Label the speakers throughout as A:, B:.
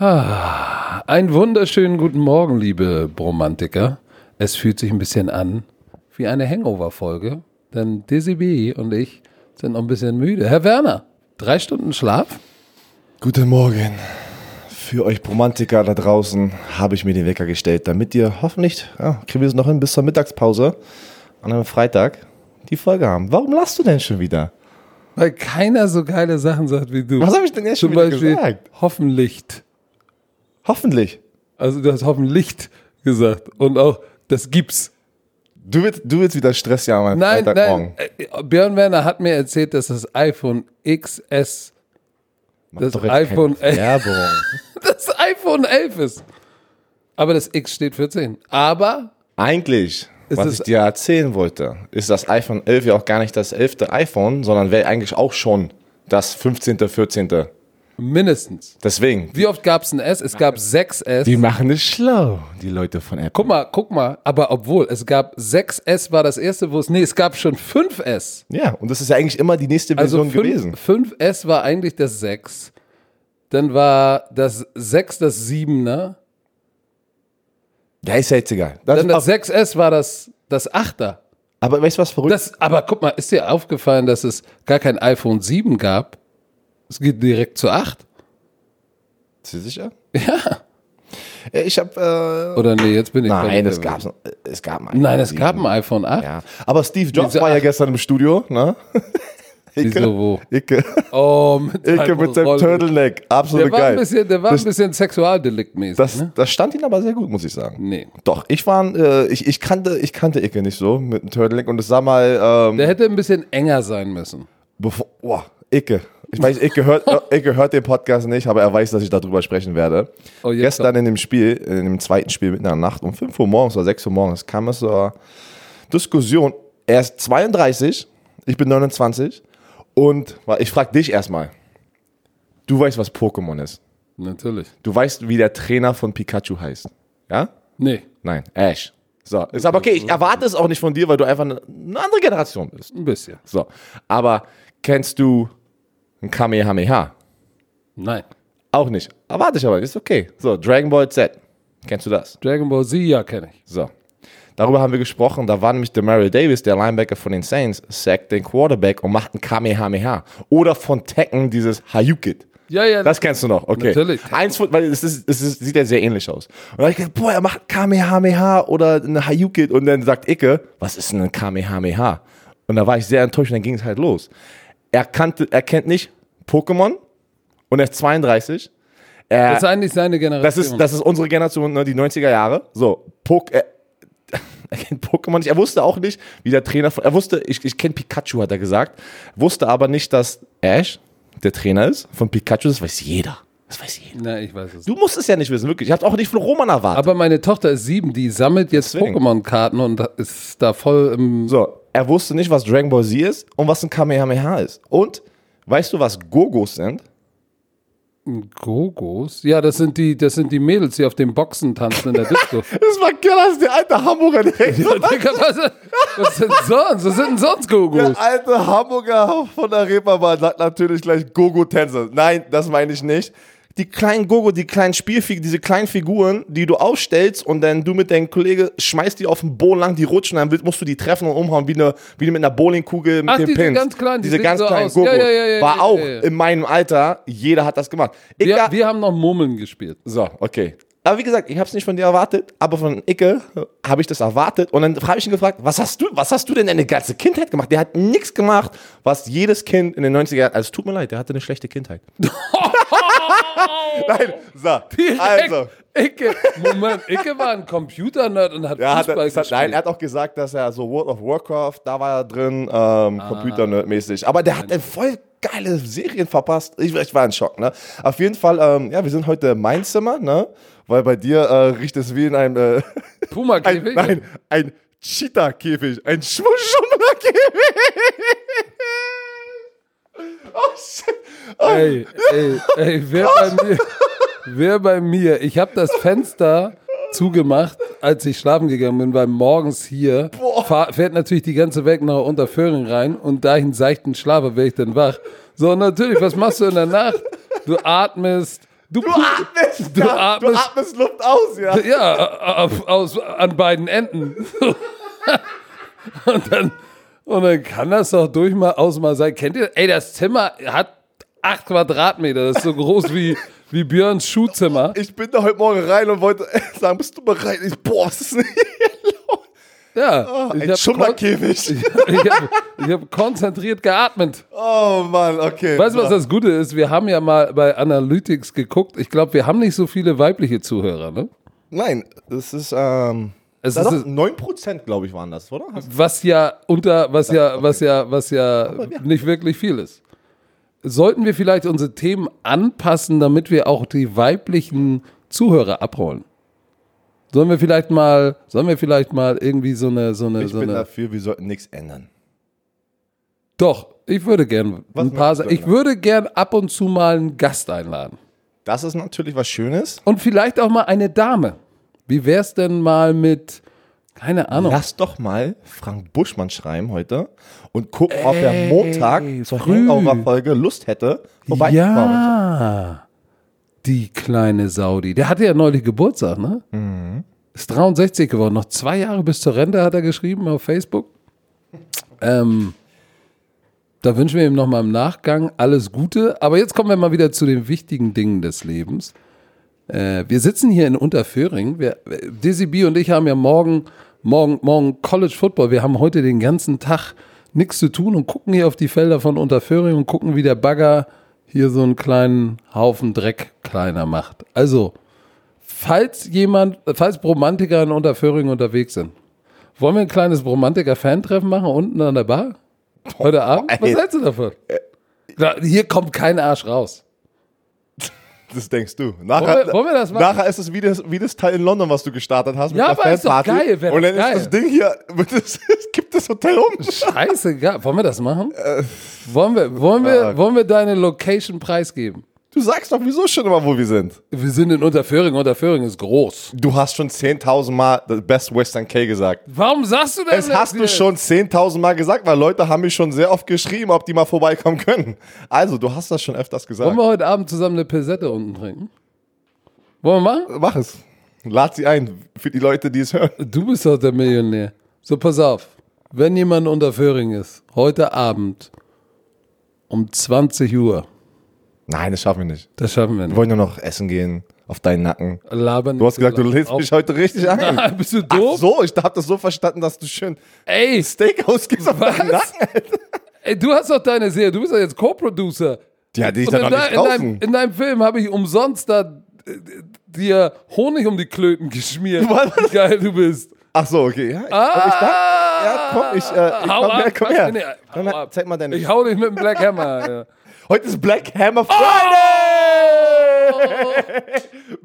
A: Ah, einen wunderschönen guten Morgen, liebe Bromantiker. Es fühlt sich ein bisschen an wie eine Hangover-Folge, denn Dizzy B und ich sind noch ein bisschen müde. Herr Werner, drei Stunden Schlaf?
B: Guten Morgen. Für euch Romantiker da draußen habe ich mir den Wecker gestellt, damit ihr hoffentlich, ja, kriegen wir es noch hin bis zur Mittagspause an einem Freitag, die Folge haben. Warum lachst du denn schon wieder?
A: Weil keiner so geile Sachen sagt wie du.
B: Was habe ich denn jetzt
A: Zum
B: schon wieder
A: Beispiel
B: gesagt?
A: Hoffentlich.
B: Hoffentlich.
A: Also du hast hoffentlich gesagt. Und auch das gibt's.
B: Du willst, du willst wieder Stress ja am
A: Nein, nein. äh, Björn Werner hat mir erzählt, dass das iPhone XS
B: Mach
A: das iPhone
B: keine
A: 11.
B: Werbung.
A: das iPhone 11 ist. Aber das X steht für 10. Aber
B: Eigentlich,
A: Ist
B: was ich dir erzählen wollte, ist das iPhone 11 ja auch gar nicht das 11. iPhone, sondern wäre eigentlich auch schon das 15., 14.
A: mindestens.
B: Deswegen.
A: Wie oft gab es ein S? Es gab 6S.
B: Die machen es schlau, die Leute von Apple.
A: Guck mal, guck mal. Aber obwohl, es gab 6S war das erste, wo es. Nee, es gab schon 5S.
B: Ja, und das ist ja eigentlich immer die nächste
A: Also
B: Version gewesen.
A: 5, 5S war eigentlich das 6. Dann war das 6 das 7er.
B: Ja, ist ja jetzt egal. Das
A: Dann das 6S war das, das 8er.
B: aber weißt du, was verrückt
A: Das, aber guck mal, ist dir aufgefallen, dass es gar kein iPhone 7 gab? Es geht direkt zu 8.
B: Bist du sicher?
A: Ja.
B: Ja, ich habe.
A: Oder nee, jetzt bin
B: Äh,
A: ich.
B: nein,
A: völlig
B: es gab es gab ein
A: Nein, es
B: iPhone
A: gab
B: 7.
A: ein iPhone 8.
B: Ja, aber Steve Jobs war ja gestern im Studio, ne?
A: Wieso wo?
B: Icke,
A: Oh, mit
B: Icke mit seinem. Turtleneck. Absolut
A: Der war,
B: geil.
A: ein bisschen, der war
B: Das-
A: ein bisschen sexualdeliktmäßig.
B: Das,
A: ne?
B: das stand ihn aber sehr gut, muss ich sagen.
A: Nee.
B: Doch, ich war, äh, ich, ich kannte, ich kannte Icke nicht so mit dem Turtleneck und es sah mal, ähm,
A: Der hätte ein bisschen enger sein müssen.
B: bevor, boah, Icke. Ich weiß, Icke hört, äh, Icke hört den Podcast nicht, aber er weiß, dass ich darüber sprechen werde.
A: Oh,
B: Gestern in dem Spiel, in dem zweiten Spiel mitten in der Nacht um 5 Uhr morgens oder 6 Uhr morgens kam es zur Diskussion. Er ist 32, ich bin 29 und ich frage dich erstmal. Du weißt, was Pokémon ist.
A: Natürlich.
B: Du weißt, wie der Trainer von Pikachu heißt. Ja?
A: Nee,
B: Nein, Ash. So, ist aber okay, ich erwarte es auch nicht von dir, weil du einfach eine, eine andere Generation bist.
A: ein bisschen.
B: So, aber kennst du ein Kamehameha?
A: Nein.
B: Auch nicht. Erwarte ich aber, ist okay. So, Dragon Ball Z. Kennst du das?
A: Dragon Ball Z, ja, kenne ich.
B: So. Darüber haben wir gesprochen. Da war nämlich der Mary Davis, der Linebacker von den Saints, sackt den Quarterback und macht ein Kamehameha. Oder von Tekken dieses Hayukit.
A: Ja, ja.
B: Das kennst du noch, okay.
A: Natürlich.
B: Eins von, weil es, ist, es ist, sieht ja sehr ähnlich aus. Und dann hab ich gedacht, boah, er macht Kamehameha oder eine Hayukit und dann sagt Icke, was ist denn ein Kamehameha? Und da war ich sehr enttäuscht und dann ging es halt los. Er, kannte, er kennt nicht Pokémon und er ist 32. Er,
A: das ist eigentlich seine Generation.
B: das ist, das ist unsere Generation, ne, die 90er Jahre. So, Pok er, er kennt Pokémon nicht. Er wusste auch nicht, wie der Trainer von. Er wusste, ich, ich kenne Pikachu, hat er gesagt. Wusste aber nicht, dass Ash der Trainer ist von Pikachu. Das weiß jeder. Das weiß jeder.
A: Na, ich weiß es.
B: Du musst es ja nicht wissen, wirklich. Ich habe auch nicht von Roman erwartet.
A: Aber meine Tochter ist sieben, die sammelt jetzt. Pokémon-Karten und ist da voll im.
B: so, er wusste nicht, was Dragon Ball Z ist und was ein Kamehameha ist. Und weißt du, was Gogos sind?
A: Gogos? Ja, das sind die, das sind die Mädels, die auf dem Boxen tanzen in der Disco.
B: Das war geil, das ist der alte Hamburger direkt.
A: Ja, Digga, was, was sind sonst? Was sind denn sonst Gogos?
B: Der alte Hamburger von der Reeperbahn sagt natürlich gleich Gogo-Tänze. Nein, das meine ich nicht. Die kleinen Gogo, die kleinen Spielfiguren, diese kleinen Figuren, die du aufstellst und dann du mit deinem Kollege schmeißt die auf den Boden lang, die rutschen, dann willst- musst du die treffen und umhauen, wie, eine, wie mit einer Bowlingkugel mit
A: Ach,
B: den
A: diese
B: Pins.
A: ganz kleinen, die
B: diese ganz
A: so
B: kleinen
A: aus.
B: Gogos.
A: Ja, ja, ja,
B: War auch in meinem Alter, jeder hat das gemacht.
A: Wir, wir haben noch Murmeln gespielt.
B: so, okay. Aber wie gesagt, ich habe es nicht von dir erwartet, aber von Icke habe ich das erwartet. Und dann habe ich ihn gefragt, was hast du, was hast du denn deine ganze Kindheit gemacht? Der hat nichts gemacht, was jedes Kind in den 90er Jahren, also es tut mir leid, der hatte eine schlechte Kindheit. Nein, so,
A: Direkt.
B: also.
A: Icke, Moment, Icke war ein Computer-Nerd und hat
B: Ja, hat,
A: Fußball
B: er- hat,
A: gespielt.
B: nein, er hat auch gesagt, dass er so World of Warcraft, da war er drin, ähm,
A: Ah.
B: Computer-Nerd-mäßig. Aber der hat äh, voll geile Serien verpasst. Ich, ich war in Schock, ne? Auf jeden Fall, ähm, ja, wir sind heute in mein Zimmer, ne? Weil bei dir äh, riecht es wie in einem, äh, ein,
A: Puma-Käfig?
B: nein, ein Cheetah-Käfig, ein Schwummler-Käfig. Oh, shit.
A: Ey, ey, ey, wer bei mir, wer bei mir, ich habe das Fenster zugemacht, als ich schlafen gegangen bin, weil morgens hier fahr, fährt natürlich die ganze Welt nach Unterföhring rein und da ich einen seichten Schlafe, werde ich dann wach. So, natürlich, was machst du in der Nacht? Du atmest Du,
B: Du atmest,
A: Du
B: ja, du
A: atmest-
B: atmest Luft aus, ja.
A: Ja, auf, aus, an beiden Enden. und, dann, und dann kann das doch durchaus mal sein. Kennt ihr, ey, das Zimmer hat acht Quadratmeter. Das ist so groß wie, wie Björns Schuhzimmer.
B: Ich bin da heute Morgen rein und wollte sagen, bist du bereit? Ich, boah, was ist denn hier los?
A: Ja, ich
B: Ein
A: habe
B: Schummlerkäfig.
A: ich ich hab konzentriert geatmet.
B: Oh Mann, okay.
A: Weißt du, was das Gute ist? Wir haben ja mal bei Analytics geguckt. Ich glaube, wir haben nicht so viele weibliche Zuhörer. Ne?
B: Nein, das ist, ähm,
A: Es
B: da
A: ist-
B: doch 9% glaube ich waren das, oder?
A: Was ja unter, was ja, was ja, was ja nicht wirklich viel ist. Sollten wir vielleicht unsere Themen anpassen, damit wir auch die weiblichen Zuhörer abholen? Sollen wir vielleicht mal, sollen wir vielleicht mal irgendwie so eine, so eine,
B: Ich
A: so
B: bin
A: eine.
B: dafür, wir sollten nichts ändern.
A: Doch, ich würde gern
B: Was
A: ein paar, ich würde gern ab und zu mal einen Gast einladen.
B: Das ist natürlich was Schönes.
A: Und vielleicht auch mal eine Dame. Wie wär's denn mal mit, keine Ahnung,
B: Lass doch mal Frank Buschmann schreiben heute und gucken, ob er Montag zur
A: früh.
B: Hangover-Folge Lust hätte, vorbeizukommen.
A: Ja, die kleine Saudi. Der hatte ja neulich Geburtstag, ne?
B: Mhm.
A: Ist 63 geworden. Noch zwei Jahre bis zur Rente hat er geschrieben auf Facebook. Ähm, da wünschen wir ihm nochmal im Nachgang alles Gute. Aber jetzt kommen wir mal wieder zu den wichtigen Dingen des Lebens. Äh, wir sitzen hier in Unterföhring. Wir, Dizzy B und ich haben ja morgen, morgen, morgen College Football. Wir haben heute den ganzen Tag nichts zu tun und gucken hier auf die Felder von Unterföhring und gucken, wie der Bagger hier so einen kleinen Haufen Dreck kleiner macht. Also, falls jemand, falls Bromantiker in Unterföhring unterwegs sind, wollen wir ein kleines Bromantiker-Fan-Treffen machen unten an der Bar? Heute Abend? Was hältst du davon? Hier kommt kein Arsch raus.
B: Das denkst du. Nachher,
A: Wollen wir- wollen wir das machen?
B: Nachher ist es wie das, wie das Teil in London, was du gestartet hast mit
A: Ja,
B: der
A: aber ist doch
B: Fanparty.
A: geil, wär
B: Und dann
A: doch geil.
B: ist das Ding hier, wird das, es gibt das Hotel um.
A: Scheißegal. Wollen wir das machen? wollen, wir, wollen, wir, wollen wir deine Location preisgeben?
B: Du sagst doch wieso schon immer, wo wir sind.
A: Wir sind in Unterföhring. Unterföhring ist groß.
B: Du hast schon 10.000 Mal das Best Western K gesagt.
A: Warum sagst du das?
B: Es hast du schon 10.000 Mal gesagt, weil Leute haben mich schon sehr oft geschrieben, ob die mal vorbeikommen können. Also, du hast das schon öfters gesagt.
A: Wollen wir heute Abend zusammen eine Pesette unten trinken? Wollen wir machen?
B: Mach es. Lad sie ein für die Leute, die es hören.
A: Du bist doch der Millionär. So, pass auf. Wenn jemand in Unterföhring ist, heute Abend um 20 Uhr,
B: Nein, das schaffen wir nicht.
A: das schaffen wir
B: Wir
A: nicht.
B: wollen nur noch essen gehen, auf deinen Nacken.
A: Labern
B: Du hast gesagt, du lädst mich heute richtig an.
A: Bist du
B: Ach
A: doof?
B: so, ich hab das so verstanden, dass du schön
A: Ey,
B: Steak ausgibst auf deinen Nacken.
A: ey, du hast doch deine Serie, du bist doch jetzt Co-Producer.
B: Ja, die ist ja
A: in,
B: noch nicht
A: in, deinem,
B: draußen.
A: in deinem Film habe ich umsonst da äh, dir Honig um die Klöten geschmiert.
B: Was?
A: Wie geil du bist.
B: Ach so, okay. Ja,
A: Ah,
B: ich da? Ja, komm, ich, äh, ich
A: Hau
B: komm
A: ab,
B: her, komm her.
A: Nee,
B: Komm her,
A: ab.
B: zeig mal deine.
A: Ich hau dich mit dem Black Hammer. Ja.
B: Heute ist Black Hammer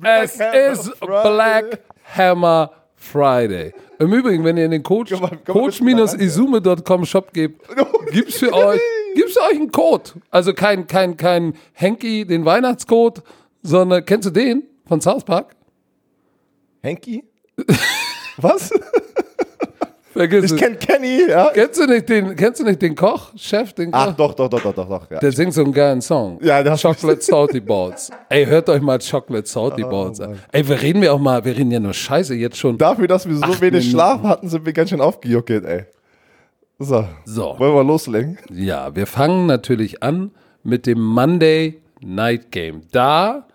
A: Es ist Black Hammer Friday. Im Übrigen, wenn ihr in den Coach, coach-izume.com Shop gebt, gibt's für euch, gibt's für euch einen Code. Also kein, kein, kein Henky, den Weihnachtscode, sondern, kennst du den von South Park?
B: Henky? Was?
A: Vergiss
B: Ich
A: es.
B: kenn Kenny, ja.
A: Kennst du nicht den, kennst du nicht den Koch, Chef, den Koch?
B: Ach, doch, doch, doch, doch, doch, doch. Ja.
A: Der singt so einen geilen Song.
B: Ja, der hat-
A: Chocolate Salty Balls. Ey, hört euch mal Chocolate Salty Balls an. Ey, wir reden wir auch mal, wir reden ja nur Scheiße jetzt schon.
B: Dafür, dass wir so wenig
A: Minuten.
B: Schlaf hatten, sind wir ganz schön aufgejuckelt, ey. So.
A: So.
B: Wollen wir loslegen?
A: Ja, wir fangen natürlich an mit dem Monday Night Game. Da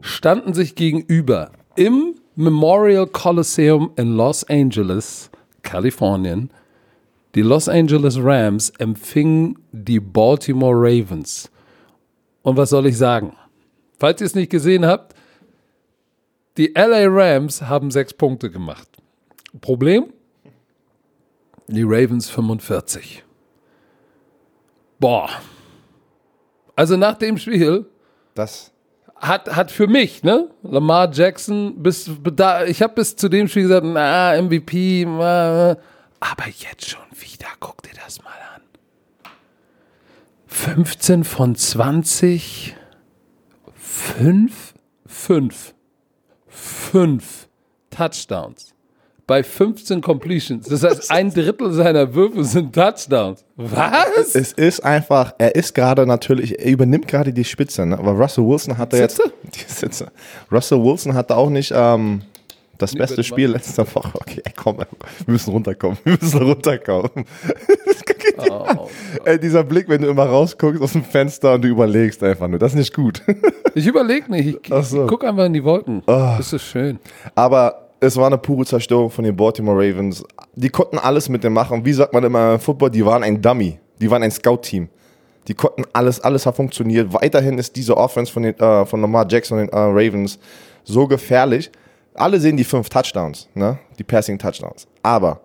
A: standen sich gegenüber im Memorial Coliseum in Los Angeles, Kalifornien, die Los Angeles Rams empfingen die Baltimore Ravens. Und was soll ich sagen? Falls ihr es nicht gesehen habt, die LA Rams haben sechs Punkte gemacht. Problem? Die Ravens 45. Boah. Also nach dem Spiel
B: Das.
A: Hat, hat für mich, ne, Lamar Jackson, bis ich habe bis zu dem Spiel gesagt, na, MVP, na, aber jetzt schon wieder, guck dir das mal an. 15 von 20, 5, 5, 5 Touchdowns. Bei 15 Completions. Das heißt, ein Drittel seiner Würfe sind Touchdowns. Was?
B: Es ist einfach, er ist gerade natürlich, er übernimmt gerade die Spitze, ne? aber Russell Wilson hat er jetzt. Die Sitze. Russell Wilson hatte auch nicht ähm, das
A: Nee,
B: beste Spiel letzter Woche. Okay, komm, wir müssen runterkommen. Wir müssen runterkommen.
A: Oh.
B: Ey, dieser Blick, wenn du immer rausguckst aus dem Fenster und du überlegst einfach nur, das ist nicht gut.
A: Ich überlege nicht, ich,
B: so.
A: ich gucke einfach in die Wolken.
B: Ah.
A: Das ist schön.
B: Aber es war eine pure Zerstörung von den Baltimore Ravens. Die konnten alles mit dem machen. Wie sagt man immer im Football, die waren ein Dummy. Die waren ein Scout-Team. Die konnten alles, alles hat funktioniert. Weiterhin ist diese Offense von, den, äh, von Lamar Jackson und den äh, Ravens so gefährlich. Alle sehen die fünf Touchdowns, ne? die Passing-Touchdowns. Aber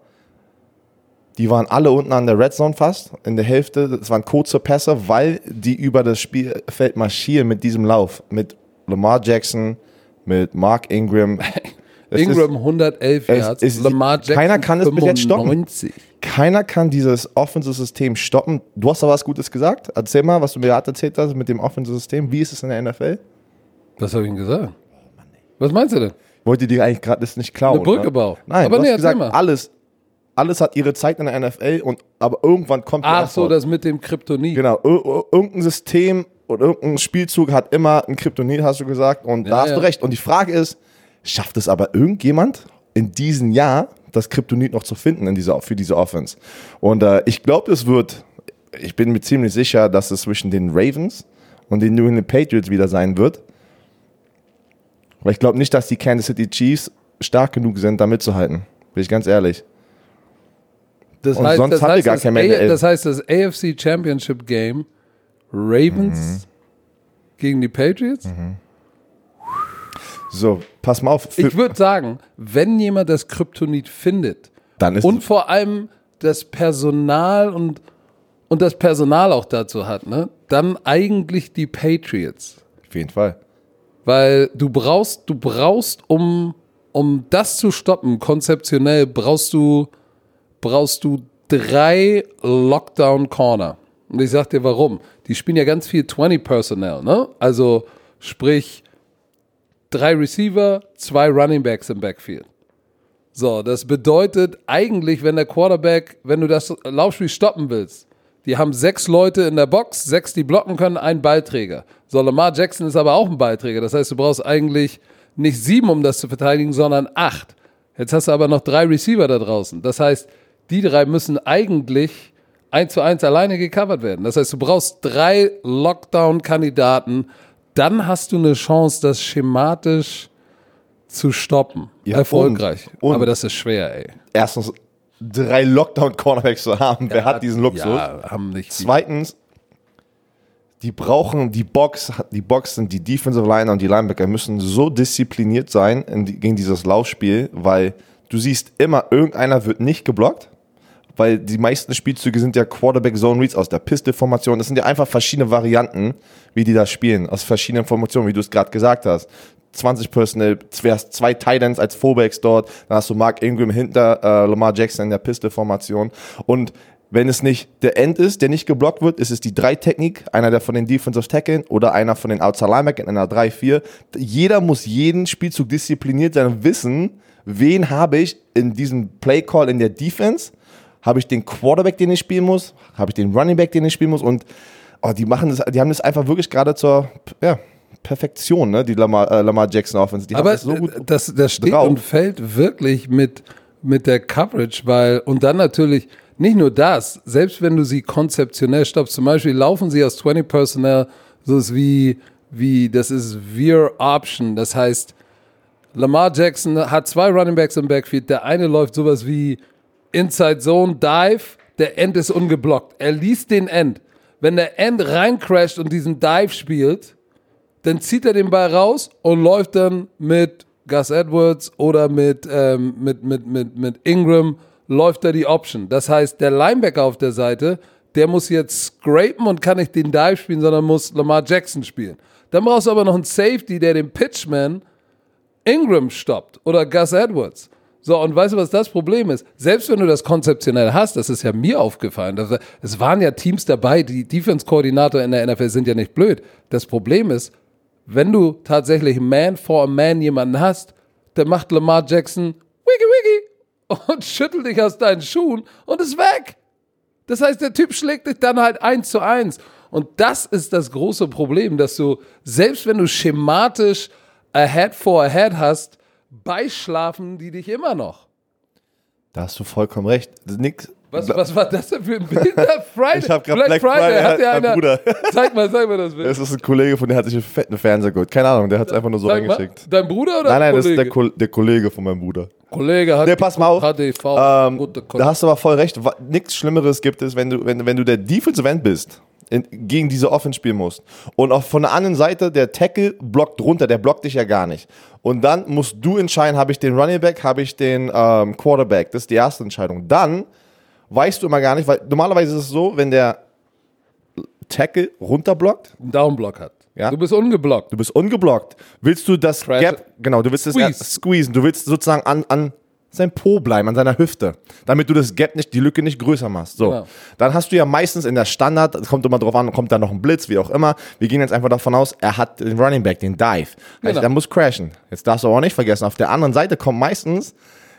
B: die waren alle unten an der Red Zone fast, in der Hälfte. Es waren kurze Pässe, weil die über das Spielfeld marschieren mit diesem Lauf. Mit Lamar Jackson, mit Mark Ingram. Es
A: Ingram 111
B: es
A: Yards,
B: ist-
A: Lamar Jackson
B: keiner kann es bis jetzt stoppen.
A: 95.
B: Keiner kann dieses Offensive-System stoppen. Du hast da was Gutes gesagt. Erzähl mal, was du mir gerade erzählt hast mit dem Offensive-System. Wie ist es in der NFL?
A: Was habe ich ihm gesagt? Was meinst du denn?
B: Wollte dir eigentlich gerade das nicht klauen?
A: Eine Brücke
B: oder?
A: bauen.
B: Nein,
A: Aber
B: du
A: nee,
B: hast gesagt,
A: mal.
B: alles, alles hat ihre Zeit in der NFL, und, aber irgendwann kommt die
A: Ach so, das mit dem Kryptonit.
B: Genau, ir- ir- irgendein System oder irgendein Spielzug hat immer ein Kryptonit, hast du gesagt, und
A: Ja,
B: da hast
A: ja.
B: du recht. Und die Frage ist, schafft es aber irgendjemand in diesem Jahr, das Kryptonit noch zu finden in dieser, für diese Offense? Und äh, ich glaube, es wird, ich bin mir ziemlich sicher, dass es zwischen den Ravens und den New England Patriots wieder sein wird. Weil ich glaube nicht, dass die Kansas City Chiefs stark genug sind, da mitzuhalten. Bin ich ganz ehrlich.
A: Das
B: Und sonst haben wir gar
A: das,
B: kein
A: A- das heißt, das AFC Championship Game Ravens
B: Mhm.
A: gegen die Patriots.
B: So, pass mal auf.
A: Ich würde sagen, wenn jemand das Kryptonit findet
B: dann ist
A: und vor allem das Personal und, und das Personal auch dazu hat, ne, dann eigentlich die Patriots.
B: auf jeden Fall.
A: Weil du brauchst, du brauchst, um, um das zu stoppen, konzeptionell brauchst du, brauchst du drei Lockdown Corner. Und ich sag dir warum. Die spielen ja ganz viel 20 Personnel, ne? Also sprich drei Receiver, zwei Running Backs im Backfield. So, das bedeutet eigentlich, wenn der Quarterback, wenn du das Laufspiel stoppen willst, die haben sechs Leute in der Box, sechs, die blocken können, ein Ballträger. So, Lamar Jackson ist aber auch ein Ballträger. Das heißt, du brauchst eigentlich nicht sieben, um das zu verteidigen, sondern acht. Jetzt hast du aber noch drei Receiver da draußen. Das heißt, die drei müssen eigentlich eins zu eins alleine gecovert werden. Das heißt, du brauchst drei Lockdown-Kandidaten. Dann hast du eine Chance, das schematisch zu stoppen.
B: Ja,
A: Erfolgreich.
B: und- und-
A: aber das ist schwer, ey.
B: erstens drei Lockdown-Cornerbacks zu haben. Wer hat diesen Luxus?
A: Ja, haben nicht.
B: Zweitens, die brauchen die Box, die Box sind die Defensive Liner und die Linebacker müssen so diszipliniert sein in gegen dieses Laufspiel, weil du siehst immer, irgendeiner wird nicht geblockt, weil die meisten Spielzüge sind ja Quarterback Zone Reads aus der Pistol-Formation. Das sind ja einfach verschiedene Varianten, wie die da spielen, aus verschiedenen Formationen, wie du es gerade gesagt hast. 20 Personal, zwei Titans als Fullbacks dort, dann hast du Mark Ingram hinter äh, Lamar Jackson in der Pistol-Formation und wenn es nicht der End ist, der nicht geblockt wird, ist es die Drei-Technik, einer der von den Defensive Tackle oder einer von den Outside Linebacker in einer 3-4. Jeder muss jeden Spielzug diszipliniert sein und wissen, wen habe ich in diesem Play-Call in der Defense, habe ich den Quarterback, den ich spielen muss, habe ich den Running Back, den ich spielen muss und oh, die machen das, die haben das einfach wirklich gerade zur ja, Perfektion, ne, die Lamar, äh, Lamar Jackson Offense. Die
A: Aber
B: das so gut
A: das, das steht
B: drauf.
A: und fällt wirklich mit, mit der Coverage, weil, und dann natürlich nicht nur das, selbst wenn du sie konzeptionell stoppst, zum Beispiel laufen sie aus 20 Personnel, so ist wie, wie, das ist Veer Option, das heißt, Lamar Jackson hat zwei Running Backs im Backfield, der eine läuft sowas wie Inside Zone Dive, der End ist ungeblockt. Er liest den End. Wenn der End reincrasht und diesen Dive spielt, dann zieht er den Ball raus und läuft dann mit Gus Edwards oder mit, ähm, mit, mit, mit, mit Ingram, läuft er die Option. Das heißt, der Linebacker auf der Seite, der muss jetzt scrapen und kann nicht den Dive spielen, sondern muss Lamar Jackson spielen. Dann brauchst du aber noch einen Safety, der den Pitchman Ingram stoppt oder Gus Edwards. So, und weißt du, was das Problem ist? Selbst wenn du das konzeptionell hast, das ist ja mir aufgefallen, dass, es waren ja Teams dabei, die Defense-Koordinator in der NFL sind ja nicht blöd. Das Problem ist, wenn du tatsächlich Man for a Man jemanden hast, dann macht Lamar Jackson Wiggy Wiggy und schüttelt dich aus deinen Schuhen und ist weg. Das heißt, der Typ schlägt dich dann halt eins zu eins. Und das ist das große Problem, dass du, selbst wenn du schematisch Ahead for Ahead hast, beischlafen die dich immer noch.
B: Da hast du vollkommen recht. Nix.
A: Was, was war das denn für ein Bild? Friday.
B: Ich hab grad Black Friday,
A: hat ja einer,
B: Bruder.
A: Zeig mal, zeig mal das Bild.
B: Das ist ein Kollege von der hat sich einen fetten Fernseher geholt. Keine Ahnung, der hat es einfach nur so
A: mal,
B: reingeschickt.
A: dein Bruder oder
B: Nein, nein,
A: ein
B: das ist der,
A: Kollege?
B: Ko der Kollege von meinem Bruder.
A: Kollege hat
B: Nee, pass mal auf.
A: HDV.
B: Ähm, da hast du aber voll recht. Nichts Schlimmeres gibt es, wenn du, wenn, wenn du der Defensive End bist, in, gegen diese Offense spielen musst. Und auch von der anderen Seite, der Tackle blockt runter, der blockt dich ja gar nicht. Und dann musst du entscheiden, habe ich den Running Back, habe ich den ähm, Quarterback. Das ist die erste Entscheidung. Dann weißt du immer gar nicht, weil normalerweise ist es so, wenn der Tackle runterblockt,
A: einen Downblock hat.
B: Ja.
A: Du bist ungeblockt.
B: Du bist ungeblockt. Willst du das
A: Crash-
B: Gap, genau, du willst das
A: Squeeze.
B: squeezen. Du willst sozusagen an, an sein Po bleiben, an seiner Hüfte, damit du das Gap nicht, die Lücke nicht größer machst. So.
A: Genau.
B: Dann hast du ja meistens in der Standard, es kommt immer drauf an, kommt da noch ein Blitz, wie auch immer. Wir gehen jetzt einfach davon aus, er hat den Running Back, den Dive. Heißt,
A: Genau.
B: er muss crashen. Jetzt darfst du aber auch nicht vergessen, auf der anderen Seite kommt meistens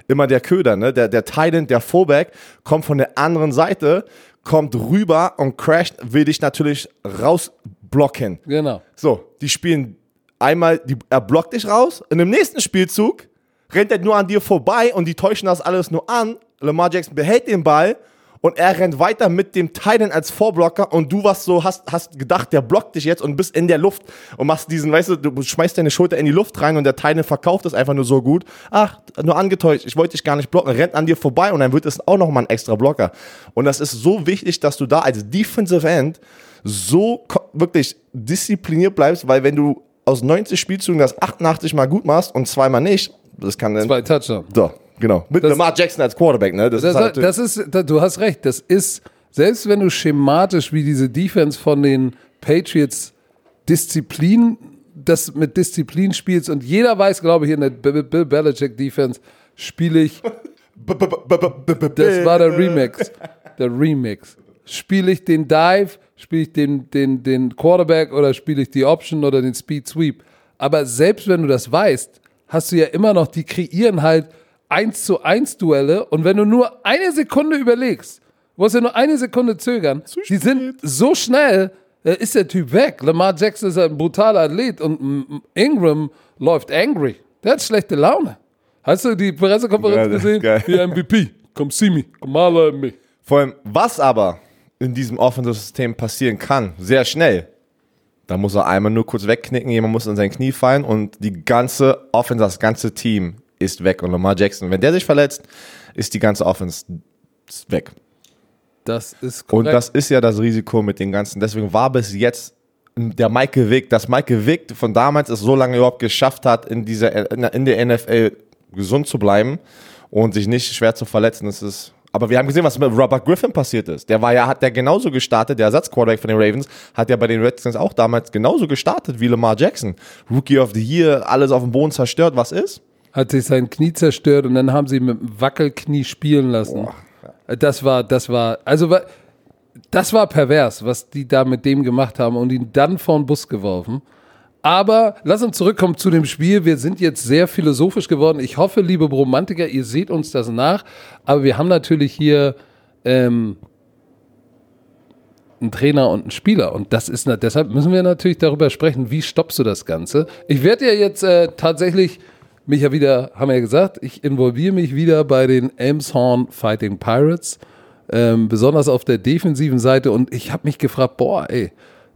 B: immer der Köder, ne? Der, der Titan, der Fullback, kommt von der anderen Seite, kommt rüber und crasht, will dich natürlich rausblocken.
A: Genau.
B: So, die spielen einmal, die, er blockt dich raus und im nächsten Spielzug rennt er nur an dir vorbei und die täuschen das alles nur an. Lamar Jackson behält den Ball und er rennt weiter mit dem Titan als Vorblocker und du was so hast, hast gedacht, der blockt dich jetzt und bist in der Luft und machst diesen, weißt du, du schmeißt deine Schulter in die Luft rein und der Titan verkauft es einfach nur so gut. Ach, nur angetäuscht, ich wollte dich gar nicht blocken, rennt an dir vorbei und dann wird es auch nochmal ein extra Blocker. Und das ist so wichtig, dass du da als Defensive End so wirklich diszipliniert bleibst, weil wenn du aus 90 Spielzügen das 88 mal gut machst und zweimal nicht, das kann dann.
A: Zwei Touchdowns.
B: So, genau. Mit Lamar Jackson als Quarterback, ne? Das,
A: Das,
B: ist halt
A: das ist, du hast recht, das ist, selbst wenn du schematisch wie diese Defense von den Patriots Disziplin, das mit Disziplin spielst und jeder weiß, glaube ich, in der Bill Bill Belichick Defense spiele ich, das war der Remix, der Remix. Spiele ich den Dive, spiele ich den, den, den Quarterback oder spiele ich die Option oder den Speed Sweep. Aber selbst wenn du das weißt, hast du ja immer noch, die kreieren halt 1 zu 1 Duelle und wenn du nur eine Sekunde überlegst, musst du nur eine Sekunde zögern, die sind so schnell, äh, ist der Typ weg. Lamar Jackson ist ein brutaler Athlet und Ingram läuft angry. Der hat schlechte Laune. Hast du die Pressekonferenz
B: Ja,
A: gesehen?
B: geil.
A: Hier MVP, come see me, come at me.
B: Vor allem, was aber in diesem Offensive-System passieren kann, sehr schnell, da muss er einmal nur kurz wegknicken, jemand muss in sein Knie fallen und die ganze Offense, das ganze Team ist weg. Und Lamar Jackson, wenn der sich verletzt, ist die ganze Offense weg.
A: Das ist
B: Und
A: korrekt.
B: das ist ja das Risiko mit den ganzen. Deswegen war bis jetzt der Michael Vick, dass Michael Vick von damals es so lange überhaupt geschafft hat, in, dieser, in der NFL gesund zu bleiben und sich nicht schwer zu verletzen. Das ist, aber wir haben gesehen, was mit Robert Griffin passiert ist. Der war ja, hat der genauso gestartet, der Ersatzquarterback von den Ravens, hat ja bei den Redskins auch damals genauso gestartet wie Lamar Jackson. Rookie of the Year, alles auf dem Boden zerstört. Was ist?
A: hat sich sein Knie zerstört und dann haben sie mit dem Wackelknie spielen lassen. Das war, das war, also das war pervers, was die da mit dem gemacht haben und ihn dann vor den Bus geworfen. Aber lass uns zurückkommen zu dem Spiel. Wir sind jetzt sehr philosophisch geworden. Ich hoffe, liebe Romantiker, ihr seht uns das nach. Aber wir haben natürlich hier ähm, einen Trainer und einen Spieler. Und das ist, deshalb müssen wir natürlich darüber sprechen, wie stoppst du das Ganze. Ich werde ja jetzt äh, tatsächlich mich ja wieder, haben wir ja gesagt, ich involviere mich wieder bei den Elmshorn Fighting Pirates, ähm, besonders auf der defensiven Seite. Und ich habe mich gefragt, boah, ey,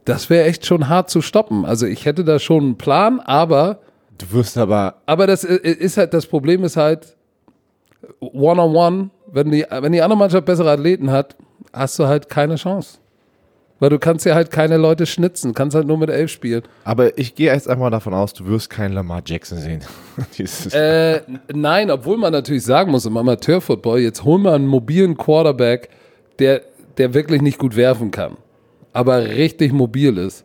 A: das wäre echt schon hart zu stoppen. Also ich hätte da schon einen Plan, aber
B: Du wirst aber
A: aber das ist halt, das Problem ist halt, one-on-one, wenn die, wenn die andere Mannschaft bessere Athleten hat, hast du halt keine Chance. Weil du kannst ja halt keine Leute schnitzen, kannst halt nur mit elf spielen.
B: Aber ich gehe jetzt einfach mal davon aus, du wirst keinen Lamar Jackson sehen.
A: Äh, nein, obwohl man natürlich sagen muss, im Amateurfootball, jetzt hol mal einen mobilen Quarterback, der, der wirklich nicht gut werfen kann, aber richtig mobil ist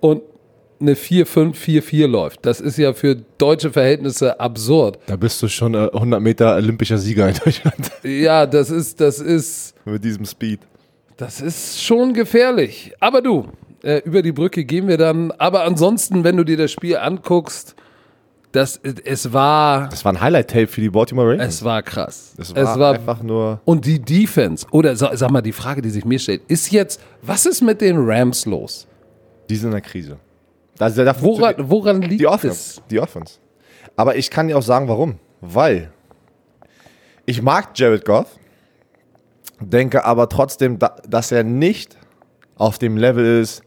A: und eine 4-5-4-4 läuft. Das ist ja für deutsche Verhältnisse absurd.
B: da bist du schon äh, 100 Meter olympischer Sieger in Deutschland
A: Ja, das ist, das ist,
B: mit diesem Speed.
A: Das ist schon gefährlich. Aber du, äh, über die Brücke gehen wir dann. Aber ansonsten, wenn du dir das Spiel anguckst, Das, es war,
B: Das war ein Highlight-Tape für die Baltimore Ravens.
A: es war krass.
B: Das war,
A: es war
B: einfach nur.
A: und die Defense, oder sag, mal, die Frage, die sich mir stellt, ist jetzt, was ist mit den Rams los?
B: Die sind in der Krise. Da, da,
A: Woran, woran liegt
B: die
A: es?
B: Offense. Die Offense. Aber ich kann dir auch sagen, warum. Weil ich mag Jared Goff, denke aber trotzdem, da, dass er nicht auf dem Level ist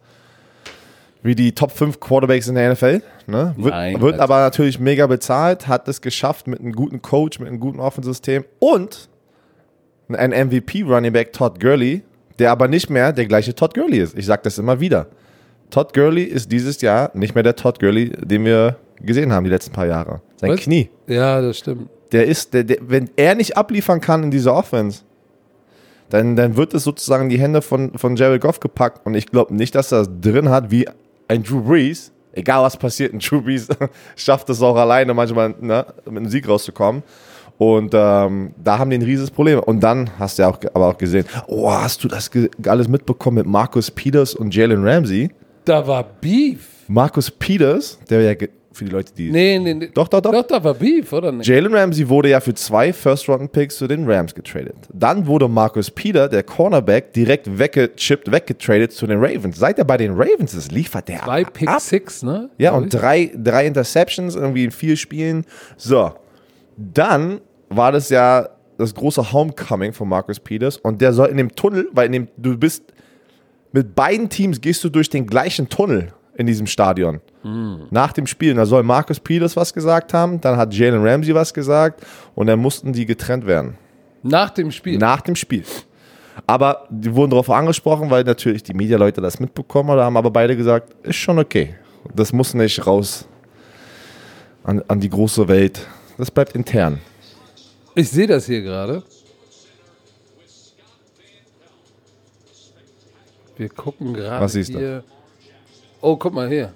B: wie die Top 5 Quarterbacks in der NFL. Ne? Wird,
A: Nein,
B: wird aber natürlich mega bezahlt, hat es geschafft mit einem guten Coach, mit einem guten Offensystem und ein MVP Running Back Todd Gurley, der aber nicht mehr der gleiche Todd Gurley ist. Ich sage das immer wieder. Todd Gurley ist dieses Jahr nicht mehr der Todd Gurley, den wir gesehen haben die letzten paar Jahre. Sein
A: Was?
B: Knie.
A: Ja, das stimmt.
B: Der ist, der, der, wenn er nicht abliefern kann in dieser Offense, dann, dann wird es sozusagen in die Hände von, von Jared Goff gepackt. Und ich glaube nicht, dass er es drin hat wie ein Drew Brees. Egal was passiert, ein Brees schafft es auch alleine manchmal ne, mit einem Sieg rauszukommen. Und ähm, da haben die ein riesiges Problem. Und dann hast du ja auch, aber auch gesehen, oh, hast du das alles mitbekommen mit Marcus Peters und Jalen Ramsey?
A: Da war Beef.
B: Marcus Peters, der ja für die Leute, die.
A: Nee, nee, nee.
B: Doch, doch, doch.
A: Doch, da war Beef, oder nicht?
B: Jalen Ramsey wurde ja für zwei First-Round-Picks zu den Rams getradet. Dann wurde Marcus Peter, der Cornerback, direkt weggechippt, weggetradet zu den Ravens. Seit er bei den Ravens ist, liefert der
A: Zwei Pick
B: ab.
A: Six, ne?
B: Ja, und
A: ich.
B: drei, drei Interceptions irgendwie in vier Spielen. So, dann war das ja das große Homecoming von Marcus Peters und der soll in dem Tunnel, weil in dem, du bist mit beiden Teams gehst du durch den gleichen Tunnel in diesem Stadion. Nach dem Spiel, da soll Marcus Peters was gesagt haben, dann hat Jalen Ramsey was gesagt und dann mussten die getrennt werden.
A: Nach dem Spiel.
B: Nach dem Spiel. Aber die wurden darauf angesprochen, weil natürlich die Medialeute das mitbekommen haben, haben aber beide gesagt, ist schon okay. Das muss nicht raus an, an die große Welt. Das bleibt intern.
A: Ich sehe das hier gerade. Wir gucken gerade
B: Was siehst du?
A: Oh, guck mal hier.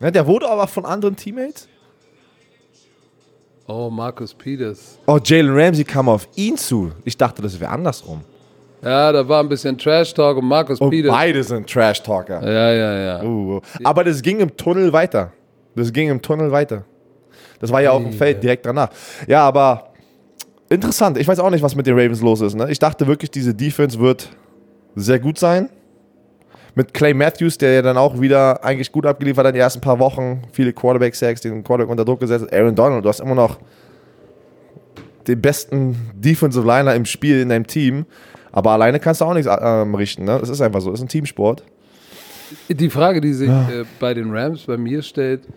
B: Ja, der wurde aber von anderen Teammates.
A: Oh, Marcus Peters.
B: Oh, Jalen Ramsey kam auf ihn zu. Ich dachte, das wäre andersrum.
A: Ja, da war ein bisschen Trash Talk und Marcus
B: Und
A: Peters.
B: beide sind Trash-Talker.
A: Ja, ja, ja.
B: Uh, aber das ging im Tunnel weiter. Das ging im Tunnel weiter. Das war ja auch im Feld direkt danach. Ja, aber interessant. Ich weiß auch nicht, was mit den Ravens los ist. Ne? Ich dachte wirklich, diese Defense wird sehr gut sein. Mit Clay Matthews, der ja dann auch wieder eigentlich gut abgeliefert hat in den ersten paar Wochen. Viele Quarterback-Sacks, den Quarterback unter Druck gesetzt. Aaron Donald, du hast immer noch den besten Defensive Liner im Spiel in deinem Team. Aber alleine kannst du auch nichts ähm, richten. Ne? Das ist einfach so. Das ist ein Teamsport.
A: Die Frage, die sich äh, bei den Rams bei mir stellt: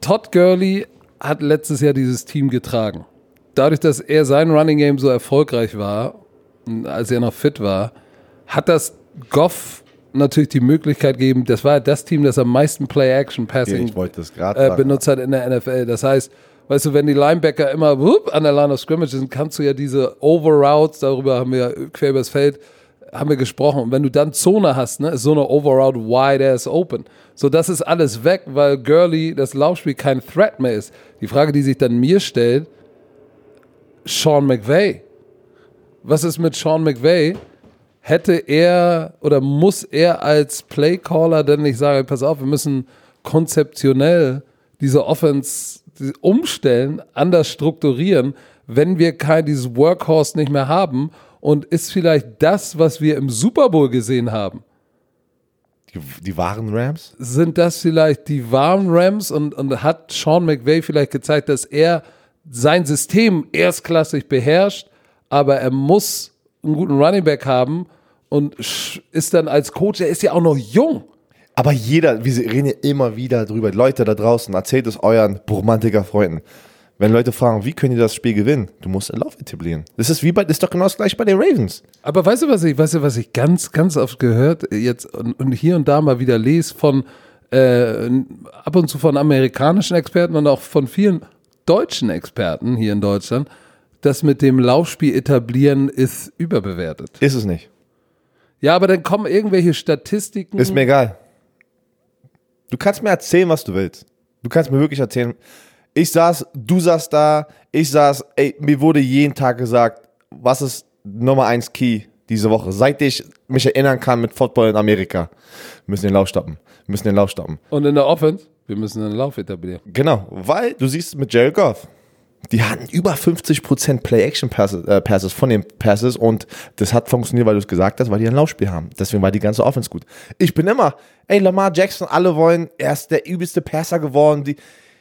A: Todd Gurley hat letztes Jahr dieses Team getragen. Dadurch, dass er sein Running Game so erfolgreich war, als er noch fit war, hat das Goff natürlich die Möglichkeit gegeben. Das war das Team, das am meisten Play-Action-Passing äh, benutzt hat in der NFL. Das heißt, weißt du, wenn die Linebacker immer whoop, an der Line of Scrimmage sind, kannst du ja diese Overroutes, darüber haben wir quer übers Feld, haben wir gesprochen. Und wenn du dann Zone hast, ne, ist so eine Overroute wide ass open. So, das ist alles weg, weil Gurley, das Laufspiel kein Threat mehr ist. Die Frage, die sich dann mir stellt, Sean McVay. Was ist mit Sean McVay? Hätte er oder muss er als Playcaller denn nicht sagen, pass auf, wir müssen konzeptionell diese Offense umstellen, anders strukturieren, wenn wir kein dieses Workhorse nicht mehr haben? Und ist vielleicht das, was wir im Super Bowl gesehen haben,
B: Die, die wahren Rams?
A: sind das vielleicht die warmen Rams? Und, und hat Sean McVay vielleicht gezeigt, dass er sein System erstklassig beherrscht, aber er muss einen guten Running Back haben und ist dann als Coach, er ist ja auch noch jung.
B: Aber jeder, wir reden ja immer wieder drüber. Leute da draußen, erzählt es euren Romantiker-Freunden. Wenn Leute fragen, wie können die das Spiel gewinnen? Du musst einen Lauf etablieren. Das ist wie bei, das ist doch genau das gleiche bei den Ravens.
A: Aber weißt du, was ich, weißt du, was ich ganz, ganz oft gehört jetzt und, und hier und da mal wieder lese von äh, ab und zu von amerikanischen Experten und auch von vielen deutschen Experten hier in Deutschland, das mit dem Laufspiel etablieren ist überbewertet.
B: Ist es nicht.
A: Ja, aber dann kommen irgendwelche Statistiken.
B: Ist mir egal. Du kannst mir erzählen, was du willst. Du kannst mir wirklich erzählen. Ich saß, du saß da, ich saß, ey, mir wurde jeden Tag gesagt, was ist Nummer eins Key diese Woche, seit ich mich erinnern kann mit Football in Amerika. Wir müssen den Lauf stoppen. Wir müssen den Lauf stoppen.
A: Und in der Offense, wir müssen einen Lauf etablieren.
B: Genau, weil du siehst mit Jared Goff, die hatten über 50% Play-Action-Passes äh, Passes von den Passes und das hat funktioniert, weil du es gesagt hast, weil die ein Laufspiel haben. Deswegen war die ganze Offense gut. Ich bin immer, ey, Lamar Jackson, alle wollen, er ist der übelste Passer geworden. Die,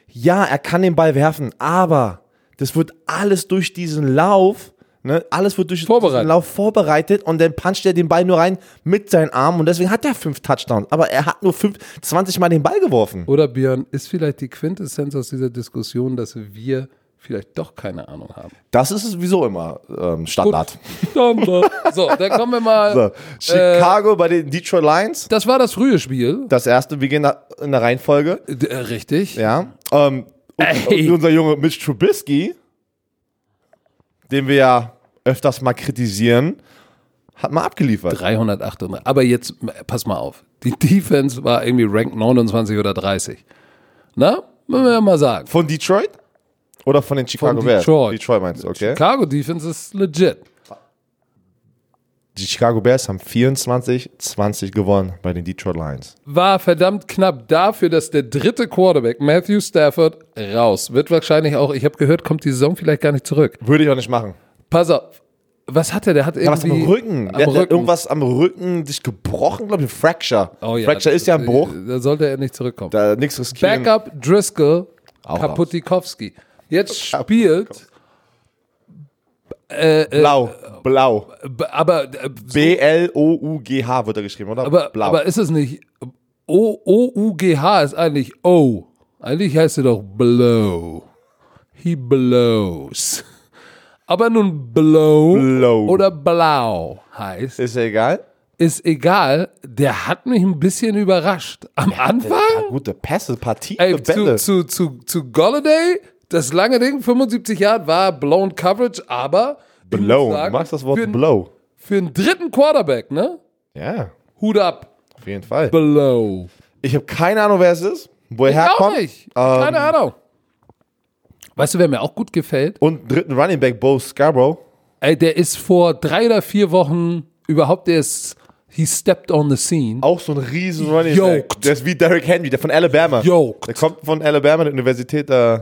B: ja, er kann den Ball werfen, aber das wird alles durch diesen Lauf, ne, alles wird durch
A: Vorbereitet.
B: diesen Lauf vorbereitet und dann puncht er den Ball nur rein mit seinen Armen und deswegen hat er fünf Touchdowns, aber er hat nur fünf, 20 Mal den Ball geworfen.
A: Oder Björn, ist vielleicht die Quintessenz aus dieser Diskussion, dass wir vielleicht doch keine Ahnung haben.
B: Das ist es wieso immer ähm, Standard.
A: Standard. So, dann kommen wir mal.
B: So, Chicago bei den Detroit Lions.
A: Das war das frühe Spiel.
B: Das erste, wir gehen in der Reihenfolge.
A: D- äh, richtig.
B: Ja. Ähm, und, und unser Junge Mitch Trubisky, den wir ja öfters mal kritisieren, hat mal abgeliefert.
A: 338. Aber jetzt, äh, pass mal auf. Die Defense war irgendwie Rank 29 oder 30. Na? Müssen wir ja mal sagen.
B: Von Detroit? Oder von den Chicago
A: Von
B: Bears?
A: Detroit.
B: Detroit meinst du, okay.
A: Chicago Defense ist legit.
B: Die Chicago Bears haben 24-20 gewonnen bei den Detroit Lions.
A: War verdammt knapp dafür, dass der dritte Quarterback, Matthew Stafford, raus. Wird wahrscheinlich auch, ich habe gehört, kommt die Saison vielleicht gar nicht zurück.
B: Würde ich auch nicht machen.
A: Pass auf. Was hat er? Der hat
B: Ja, was
A: irgendwie.
B: am Rücken?
A: Am
B: Der hat
A: Rücken.
B: irgendwas am Rücken sich gebrochen, glaube ich, Fracture.
A: Oh ja,
B: Fracture ist ja ein Bruch.
A: Da sollte er nicht zurückkommen.
B: Da nichts riskieren.
A: Backup Driscoll, Kaputikowski. Jetzt spielt, äh,
B: Blau. Blau.
A: b- aber, äh, so,
B: B-L-O-U-G-H wird er geschrieben, oder?
A: aber,
B: Blau.
A: aber ist es nicht, O- O-U-G-H ist eigentlich O. Eigentlich heißt er doch blow. He blows. Aber nun blow,
B: Blow.
A: oder blau heißt,
B: ist ja egal.
A: ist egal. Der hat mich ein bisschen überrascht. Am Anfang?
B: Ja, gute Pässe, paar tiefe
A: Ey, zu, zu, zu, zu Golladay, das lange Ding, 75 Jahre, war blown Coverage, aber
B: Blow. Du magst das Wort
A: für,
B: blow.
A: für einen dritten Quarterback, ne?
B: Ja,
A: Hut ab,
B: auf jeden Fall.
A: blow.
B: Ich habe keine Ahnung, wer es ist, wo er
A: Ich auch
B: herkommt.
A: nicht.
B: Ähm,
A: Keine Ahnung. Weißt du, wer mir auch gut gefällt?
B: Und dritten Running Back, Bo Scarborough.
A: Ey, der ist vor drei oder vier Wochen überhaupt, der ist, he stepped on the scene.
B: Auch so ein riesen Running Back. Der ist wie Derrick Henry, der von Alabama.
A: Yoked.
B: Der kommt von Alabama, der Universität äh,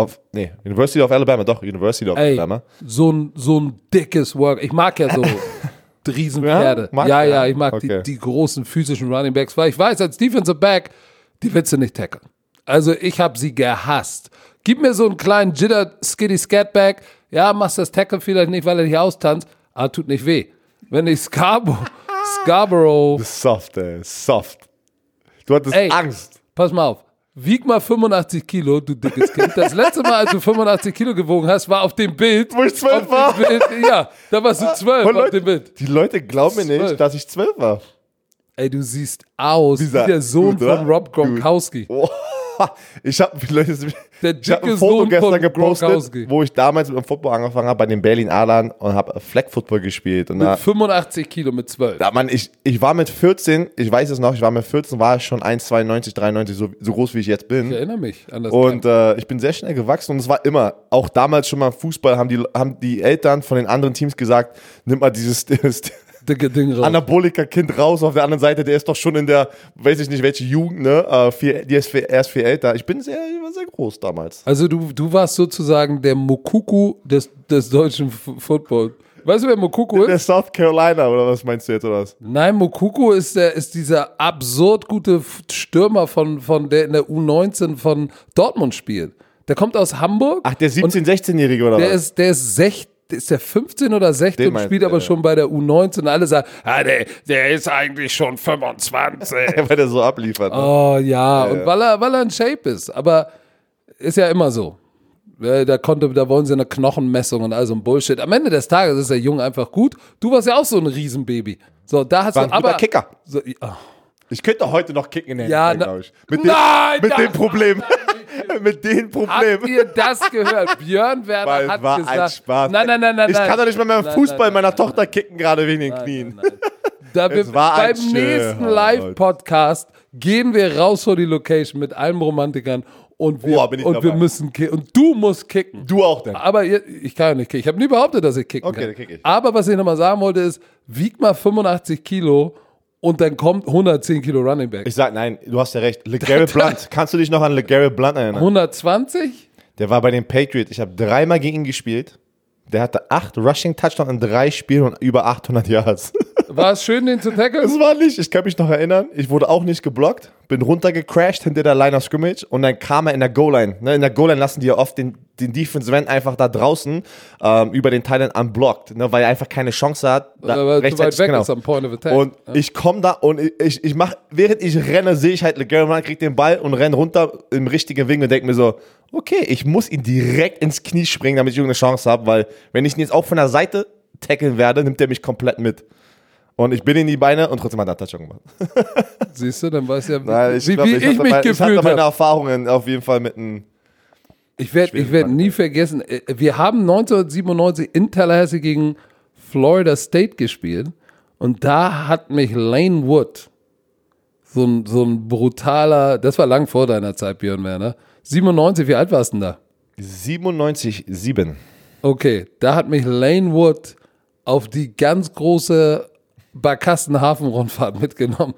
B: of, nee, University of Alabama, doch, University of
A: Ey,
B: Alabama.
A: so ein, so ein dickes Work. Ich mag ja so Riesenpferde.
B: Ja?
A: Ja, ja, ich mag
B: Okay.
A: die, die großen physischen Running Backs, weil ich weiß, als Defensive Back, die willst du nicht tackeln. Also ich habe sie gehasst. Gib mir so einen kleinen Jitter Skitty Scatback. Ja, machst das Tackle vielleicht nicht, weil er dich austanzt, aber tut nicht weh. Wenn ich Scarborough, Scarborough,
B: Soft, ey, soft. Du hattest
A: Ey.
B: Angst.
A: pass mal auf, wieg mal 85 Kilo, du dickes Kind. Das letzte Mal, als du 85 Kilo gewogen hast, war auf dem Bild.
B: Wo ich zwölf war.
A: Bild, ja, da warst du zwölf
B: Und
A: auf
B: Leute,
A: dem Bild.
B: die Leute glauben mir
A: Zwölf.
B: nicht, dass ich zwölf war.
A: Ey, du siehst aus
B: Dieser-
A: wie der Sohn
B: gut,
A: von Rob Gronkowski.
B: Oh, ich habe hab ein Foto
A: Sohn
B: gestern gepostet,
A: Gronkowski.
B: wo ich damals mit dem Football angefangen habe bei den Berlin Adlern und habe Flag Football gespielt. Und da,
A: Mit 85 Kilo, mit 12.
B: da man, ich, ich war mit 14, ich weiß es noch, ich war mit 14, war ich schon 1,92, 93, so, so groß wie ich jetzt bin.
A: Ich erinnere mich an das.
B: Und äh, ich bin sehr schnell gewachsen und es war immer, auch damals schon mal im Fußball, haben die, haben die Eltern von den anderen Teams gesagt, nimm mal dieses
A: dicke Ding raus.
B: Anabolika-Kind raus auf der anderen Seite, der ist doch schon in der, weiß ich nicht, welche Jugend, ne? Äh, vier, die ist viel, er ist viel älter. Ich bin sehr, ich war sehr groß damals.
A: Also du, du warst sozusagen der Mokuku des, des deutschen F Football. Weißt du, wer Mokuku
B: Der
A: ist?
B: South Carolina, oder was meinst du jetzt, oder was?
A: Nein, Mokuku ist, der, ist dieser absurd gute Stürmer, von, von der in der U19 von Dortmund spielt. Der kommt aus Hamburg.
B: Ach, der 17-, 16-Jährige, oder
A: Der
B: was?
A: ist, der ist 16, ist der 15 oder 16
B: Den meinst
A: spielt aber
B: ja.
A: schon bei der U19. Alle sagen, ah, der, der ist eigentlich schon 25.
B: Weil der so abliefert. Ne?
A: oh ja, und weil er, weil er in Shape ist. Aber ist ja immer so. Äh, Da, konnte, da wollen sie eine Knochenmessung und all so ein Bullshit. Am Ende des Tages ist der Junge einfach gut. Du warst ja auch so ein Riesenbaby. So, da hast
B: War
A: du aber.
B: Kicker.
A: So, ah.
B: Ich könnte heute noch kicken in der
A: Ja,
B: glaube ich. Mit,
A: Nein,
B: dem, mit dem Problem. mit dem
A: Habt
B: Problem.
A: ihr das gehört? Björn Werner
B: Weil
A: hat
B: war
A: gesagt.
B: ein Spaß.
A: Nein, nein, nein, nein.
B: Ich
A: nein.
B: kann doch nicht mal meinem
A: Nein,
B: Fußball
A: nein,
B: meiner
A: nein,
B: Tochter kicken, gerade wegen den
A: nein,
B: Knien.
A: nein, nein. Da wir
B: Es war ein
A: beim nächsten
B: Schön.
A: Live-Podcast gehen wir raus vor die Location mit allen Romantikern und wir,
B: ich
A: und wir müssen kicken. Und du musst kicken.
B: Du auch denn?
A: Aber ihr- ich kann ja nicht kicken. Ich habe nie behauptet, dass ich kicken
B: Okay,
A: kann.
B: dann kick ich.
A: Aber was ich nochmal sagen wollte ist, wieg mal 85 Kilo und dann kommt 110 Kilo Running Back.
B: Ich sag, nein, du hast ja recht. LeGarrette Blunt. Kannst du dich noch an LeGarrette Blunt erinnern?
A: 120?
B: Der war bei den Patriots. Ich habe dreimal gegen ihn gespielt. Der hatte acht Rushing Touchdowns in drei Spielen und über 800 Yards.
A: War es schön, den zu tackeln?
B: Das war nicht, ich kann mich noch erinnern, ich wurde auch nicht geblockt, bin runtergecrashed hinter der Line of Scrimmage und dann kam er in der Goal-Line. Ne, in der Goal-Line lassen die ja oft den, den Defense End einfach da draußen ähm, über den Thailand unblockt, ne, weil er einfach keine Chance hat. Da,
A: Aber zu weit weg
B: genau.
A: ist am Point of Attack.
B: Und ich komme da und ich, ich, ich mach, während ich renne, sehe ich halt LeGarrette kriegt den Ball und renn runter im richtigen Winkel und denke mir so, okay, ich muss ihn direkt ins Knie springen, damit ich irgendeine Chance habe, weil wenn ich ihn jetzt auch von der Seite tackeln werde, nimmt er mich komplett mit. Und ich bin in die Beine und trotzdem hat er Touchdown gemacht.
A: Siehst du, dann weißt du ja,
B: Nein, ich
A: wie,
B: glaub,
A: wie
B: ich
A: ich, mich
B: meine- ich hatte
A: gefühlt
B: meine
A: habe.
B: Erfahrungen auf jeden Fall mit einem.
A: Ich werde ich werd nie vergessen, äh, wir haben 1997 in Tallahassee gegen Florida State gespielt und da hat mich Lane Wood, so ein, so ein brutaler, das war lang vor deiner Zeit, Björn Werner. 97, wie alt warst du denn da?
B: 97-7.
A: Okay, da hat mich Lane Wood auf die ganz große Barkasten-Hafenrundfahrt mitgenommen.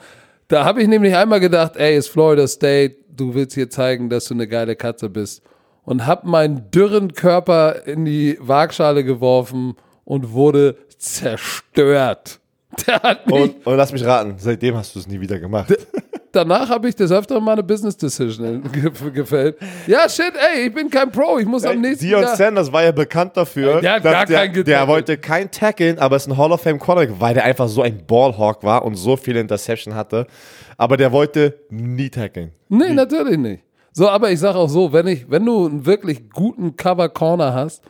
A: Da habe ich nämlich einmal gedacht, ey, ist Florida State, du willst hier zeigen, dass du eine geile Katze bist. Und habe meinen dürren Körper in die Waagschale geworfen und wurde zerstört. Der hat mich,
B: Und, und lass mich raten, seitdem hast du es nie wieder gemacht.
A: Danach habe ich des Öfteren meine Business Decision ge- gefällt. Ja, shit, ey, ich bin kein Pro, ich muss am nächsten
B: Dion
A: Jahr...
B: Sanders war ja bekannt dafür,
A: Der hat
B: dass
A: gar
B: der,
A: keinen
B: der wollte kein Tackeln, aber ist ein Hall of Fame Quarterback, weil der einfach so ein Ballhawk war und so viele Interception hatte. Aber der wollte nie tackeln.
A: Nee, natürlich nicht. So, aber ich sag auch so, wenn ich, wenn du einen wirklich guten Cover Corner hast,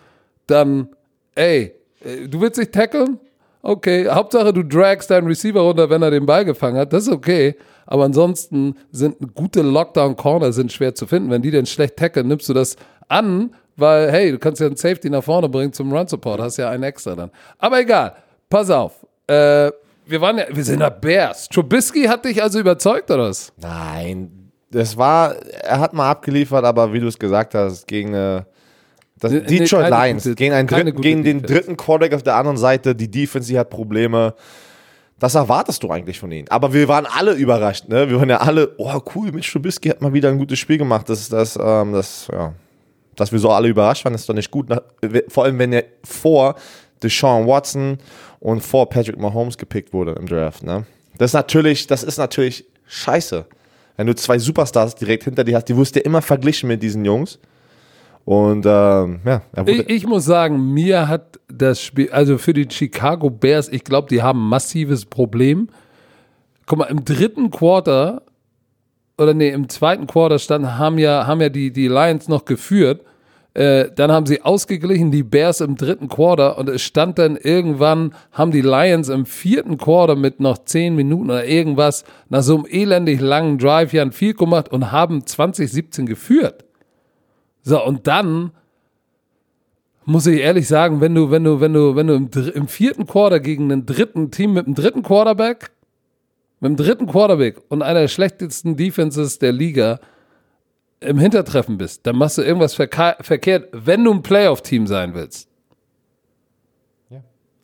A: dann, ey, äh, du willst dich tackeln? Okay, Hauptsache du dragst deinen Receiver runter, wenn er den Ball gefangen hat, das ist okay. Aber ansonsten sind gute Lockdown Corner sind schwer zu finden. Wenn die denn schlecht tackeln, nimmst du das an, weil, hey, du kannst ja einen Safety nach vorne bringen zum Run Support, hast ja einen extra dann. Aber egal, pass auf. Äh, wir waren ja, wir sind ja Bears. Trubisky hat dich also überzeugt, oder was?
B: Nein, das war, er hat mal abgeliefert, aber wie du es gesagt hast, gegen äh, das
A: Nee, nee,
B: Detroit
A: keine
B: Lions,
A: gute-
B: gegen, einen dritten, gegen den dritten Quarterback auf der anderen Seite, die Defense, die hat Probleme. Das erwartest du eigentlich von ihnen. Aber wir waren alle überrascht, ne? Wir waren ja alle, oh cool, Mitch Trubisky hat mal wieder ein gutes Spiel gemacht. Das, das, ähm, das, ja, dass wir so alle überrascht waren, ist doch nicht gut. Vor allem, wenn er vor Deshaun Watson und vor Patrick Mahomes gepickt wurde im Draft, ne? Das ist natürlich, das ist natürlich scheiße. Wenn du zwei Superstars direkt hinter dir hast, die wurdest ja immer verglichen mit diesen Jungs. Und ähm, ja, er
A: Ich, ich muss sagen, mir hat das Spiel, also für die Chicago Bears, ich glaube, die haben ein massives Problem. Guck mal, im dritten Quarter, oder nee, im zweiten Quarter stand, haben ja, haben ja die, die Lions noch geführt. Äh, dann haben sie ausgeglichen, die Bears im dritten Quarter und es stand dann irgendwann, haben die Lions im vierten Quarter mit noch zehn Minuten oder irgendwas nach so einem elendig langen Drive ja ein Field gemacht und haben 2017 geführt. So, und dann muss ich ehrlich sagen, wenn du, wenn du, wenn du, wenn du im, im vierten Quarter gegen einen dritten Team mit einem dritten Quarterback, mit einem dritten Quarterback und einer der schlechtesten Defenses der Liga im Hintertreffen bist, dann machst du irgendwas verkehrt, wenn du ein Playoff-Team sein willst.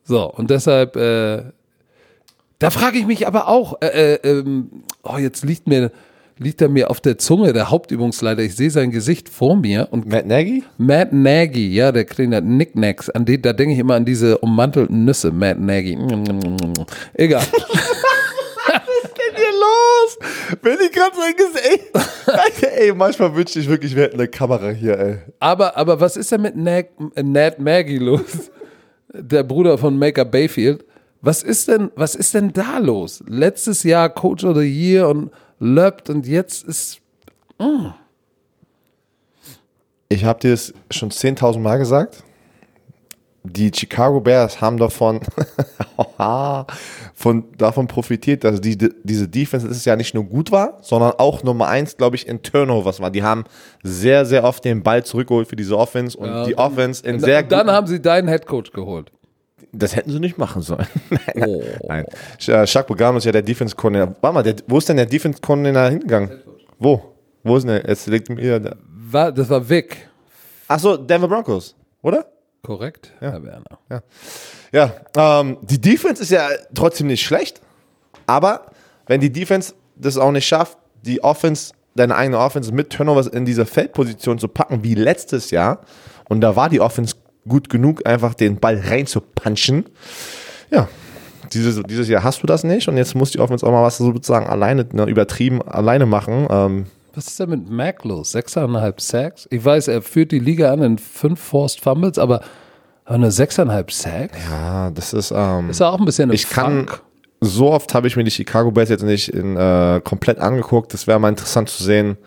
A: So, und deshalb, äh, da frage ich mich aber auch, äh, äh, ähm, oh, jetzt liegt mir, liegt er mir auf der Zunge, der Hauptübungsleiter, ich sehe sein Gesicht vor mir und
B: Matt Nagy?
A: Matt Nagy, ja, der kleine Knickknacks, an den, da denke ich immer an diese ummantelten Nüsse, Matt Nagy. Egal.
B: denn hier los? Wenn ich gerade sein Gesicht. ey, manchmal wünschte ich wirklich, wir hätten eine Kamera hier, ey.
A: Aber, aber was ist denn mit Nat, Nat Maggie los? Der Bruder von Maker Bayfield. Was ist denn, was ist denn da los? Letztes Jahr Coach of the Year und löppt und jetzt ist,
B: Ich habe dir es schon 10.000 Mal gesagt. Die Chicago Bears haben davon, von, davon profitiert, dass die, diese Defense dieses Jahr nicht nur gut war, sondern auch Nummer eins, glaube ich, in Turnovers war. Die haben sehr, sehr oft den Ball zurückgeholt für diese Offense und
A: Ja,
B: die
A: dann-
B: Offense in sehr
A: dann
B: guten-
A: haben sie deinen Headcoach geholt.
B: Das hätten sie nicht machen sollen.
A: Oh.
B: Nein. Jacques Bogano ist ja der Defense-Coordinator. Warte mal, der, wo ist denn der Defense-Coordinator hingegangen? Wo? Wo ist denn der? Jetzt liegt mir da.
A: War, das war Vic.
B: Achso, Denver Broncos, oder?
A: Korrekt, Herr Werner.
B: Ja, ähm, die Defense ist ja trotzdem nicht schlecht, aber wenn die Defense das auch nicht schafft, die Offense, deine eigene Offense mit Turnovers in diese Feldposition zu packen wie letztes Jahr, und da war die Offense gut genug, einfach den Ball reinzupunchen, ja, dieses, dieses Jahr hast du das nicht und jetzt muss die Offense auch mal was sozusagen alleine, ne, übertrieben alleine machen. Ähm,
A: Was ist denn mit Mac los? Sechseinhalb Sacks? Ich weiß, er führt die Liga an in fünf Forced Fumbles, aber, aber nur sechseinhalb Sacks?
B: ja, das ist, ähm,
A: Ist ja auch ein bisschen im
B: Ich kann,
A: Funk.
B: so oft habe ich mir die Chicago Bears jetzt nicht in, äh, komplett angeguckt. Das wäre mal interessant zu sehen.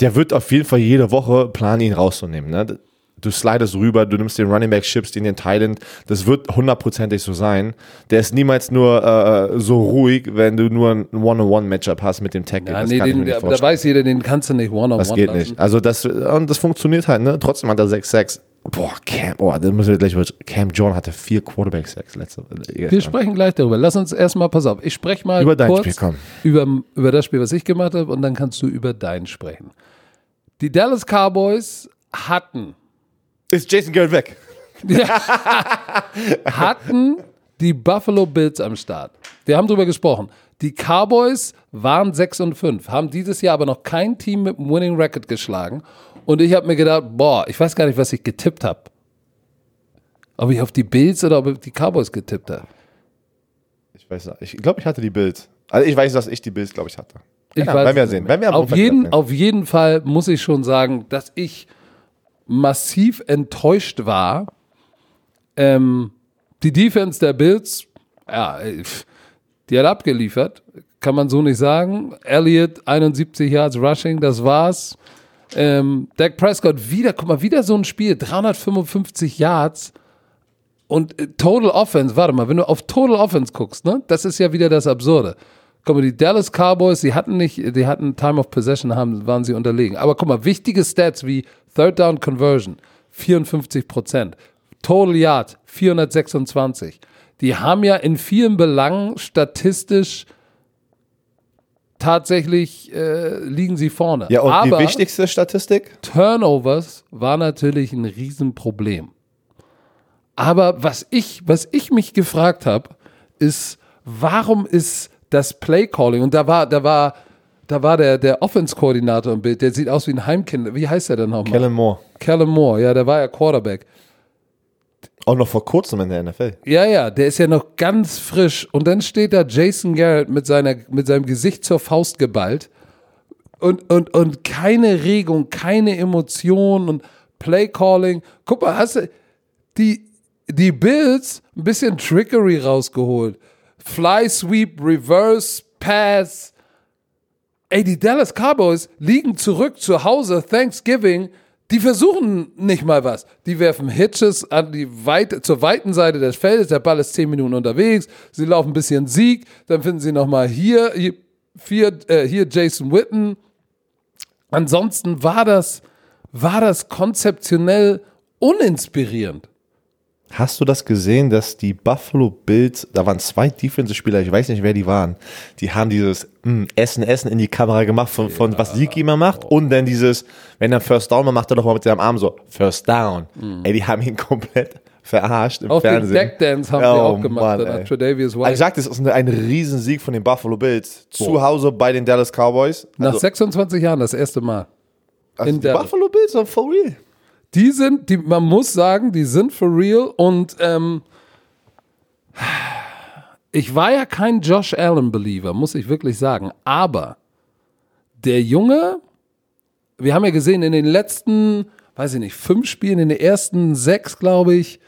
B: Der wird auf jeden Fall jede Woche planen, ihn rauszunehmen. Ne? Du slidest rüber, du nimmst den Running Back, schippst ihn in den Thailand. Das wird hundertprozentig so sein. Der ist niemals nur äh, so ruhig, wenn du nur ein One-on-One-Matchup hast mit dem Tackle.
A: Ja,
B: das
A: nee, den, da, da weiß jeder, den kannst du nicht one-on-one
B: Das geht
A: lassen.
B: nicht. Also das, und das funktioniert halt, ne? Trotzdem hat er 6-6. Boah, Cam, boah, da müssen wir gleich über. Cam John hatte vier Quarterback-Sacks letzte
A: Wir sprechen gleich darüber. Lass uns erstmal, pass auf, ich spreche mal
B: Über dein
A: kurz
B: Spiel, komm.
A: Über, über das Spiel, was ich gemacht habe, und dann kannst du über dein sprechen. Die Dallas Cowboys hatten,
B: Ist Jason Garrett weg?
A: hatten die Buffalo Bills am Start. Wir haben drüber gesprochen. Die Cowboys waren 6 und 5, haben dieses Jahr aber noch kein Team mit einem Winning Record geschlagen. Und ich habe mir gedacht, boah, ich weiß gar nicht, was ich getippt habe. Ob ich auf die Bills oder ob ich auf die Cowboys getippt habe.
B: Ich weiß, ich glaube, ich hatte die Bills. Also ich weiß, dass ich die Bills, glaube ich, hatte.
A: Ich
B: Ja,
A: weiß
B: werden wir sehen.
A: nicht
B: Werden wir
A: auf, jeden,
B: sehen.
A: auf jeden Fall muss ich schon sagen, dass ich massiv enttäuscht war. Ähm, die Defense der Bills, ja, die hat abgeliefert. Kann man so nicht sagen. Elliott, 71 Yards Rushing, das war's. Ähm, Dak Prescott wieder, guck mal, wieder so ein Spiel, 355 Yards und äh, Total Offense, warte mal, wenn du auf Total Offense guckst, ne, das ist ja wieder das Absurde. Guck mal, die Dallas Cowboys, die hatten nicht, die hatten Time of Possession, haben, waren sie unterlegen. Aber guck mal, wichtige Stats wie Third Down Conversion, 54 Prozent. Total Yard, 426. Die haben ja in vielen Belangen statistisch tatsächlich äh, liegen sie vorne.
B: Ja, und
A: Aber
B: die wichtigste Statistik?
A: Turnovers war natürlich ein Riesenproblem. Aber was ich, was ich mich gefragt habe, ist, warum ist das Play Calling und da war, da war, da war der, der Offense-Koordinator im Bild, der sieht aus wie ein Heimkind. Wie heißt der denn nochmal?
B: Kellen Moore.
A: Kellen Moore, ja, der war ja Quarterback.
B: Auch noch vor kurzem in der NFL.
A: Ja, ja, der ist ja noch ganz frisch. Und dann steht da Jason Garrett mit, seiner, mit seinem Gesicht zur Faust geballt. Und, und, und keine Regung, keine Emotion und Playcalling. Guck mal, hast du die, die Bills ein bisschen Trickery rausgeholt. Fly Sweep, Reverse Pass. Ey, die Dallas Cowboys liegen zurück zu Hause, Thanksgiving. Die versuchen nicht mal was. Die werfen Hitches an die weite, zur weiten Seite des Feldes. Der Ball ist zehn Minuten unterwegs. Sie laufen ein bisschen Sieg. Dann finden sie nochmal hier, hier, äh, hier Jason Witten. Ansonsten war das, war das konzeptionell uninspirierend.
B: Hast du das gesehen, dass die Buffalo Bills, da waren zwei Defensive-Spieler, ich weiß nicht, wer die waren, die haben dieses mm, Essen, Essen in die Kamera gemacht, von, von was Sieg immer macht, und dann dieses, wenn er First Down macht, macht er doch mal mit seinem Arm so, First Down. Ey, die haben ihn komplett verarscht im
A: den
B: Fernsehen.
A: Deckdance haben sie
B: Oh,
A: auch gemacht.
B: Mann,
A: Tredavious White.
B: Also ich sag, das ist ein, Riesensieg von den Buffalo Bills. Zu Hause bei den Dallas Cowboys.
A: Nach
B: Also,
A: 26 Jahren das erste Mal.
B: also
A: in
B: die
A: Dallas.
B: Buffalo Bills sind for real.
A: Die sind, die, man muss sagen, die sind for real und ähm, ich war ja kein Josh Allen-Believer, muss ich wirklich sagen. Aber der Junge, wir haben ja gesehen, in den letzten, weiß ich nicht, fünf Spielen, in den ersten sechs, glaube ich,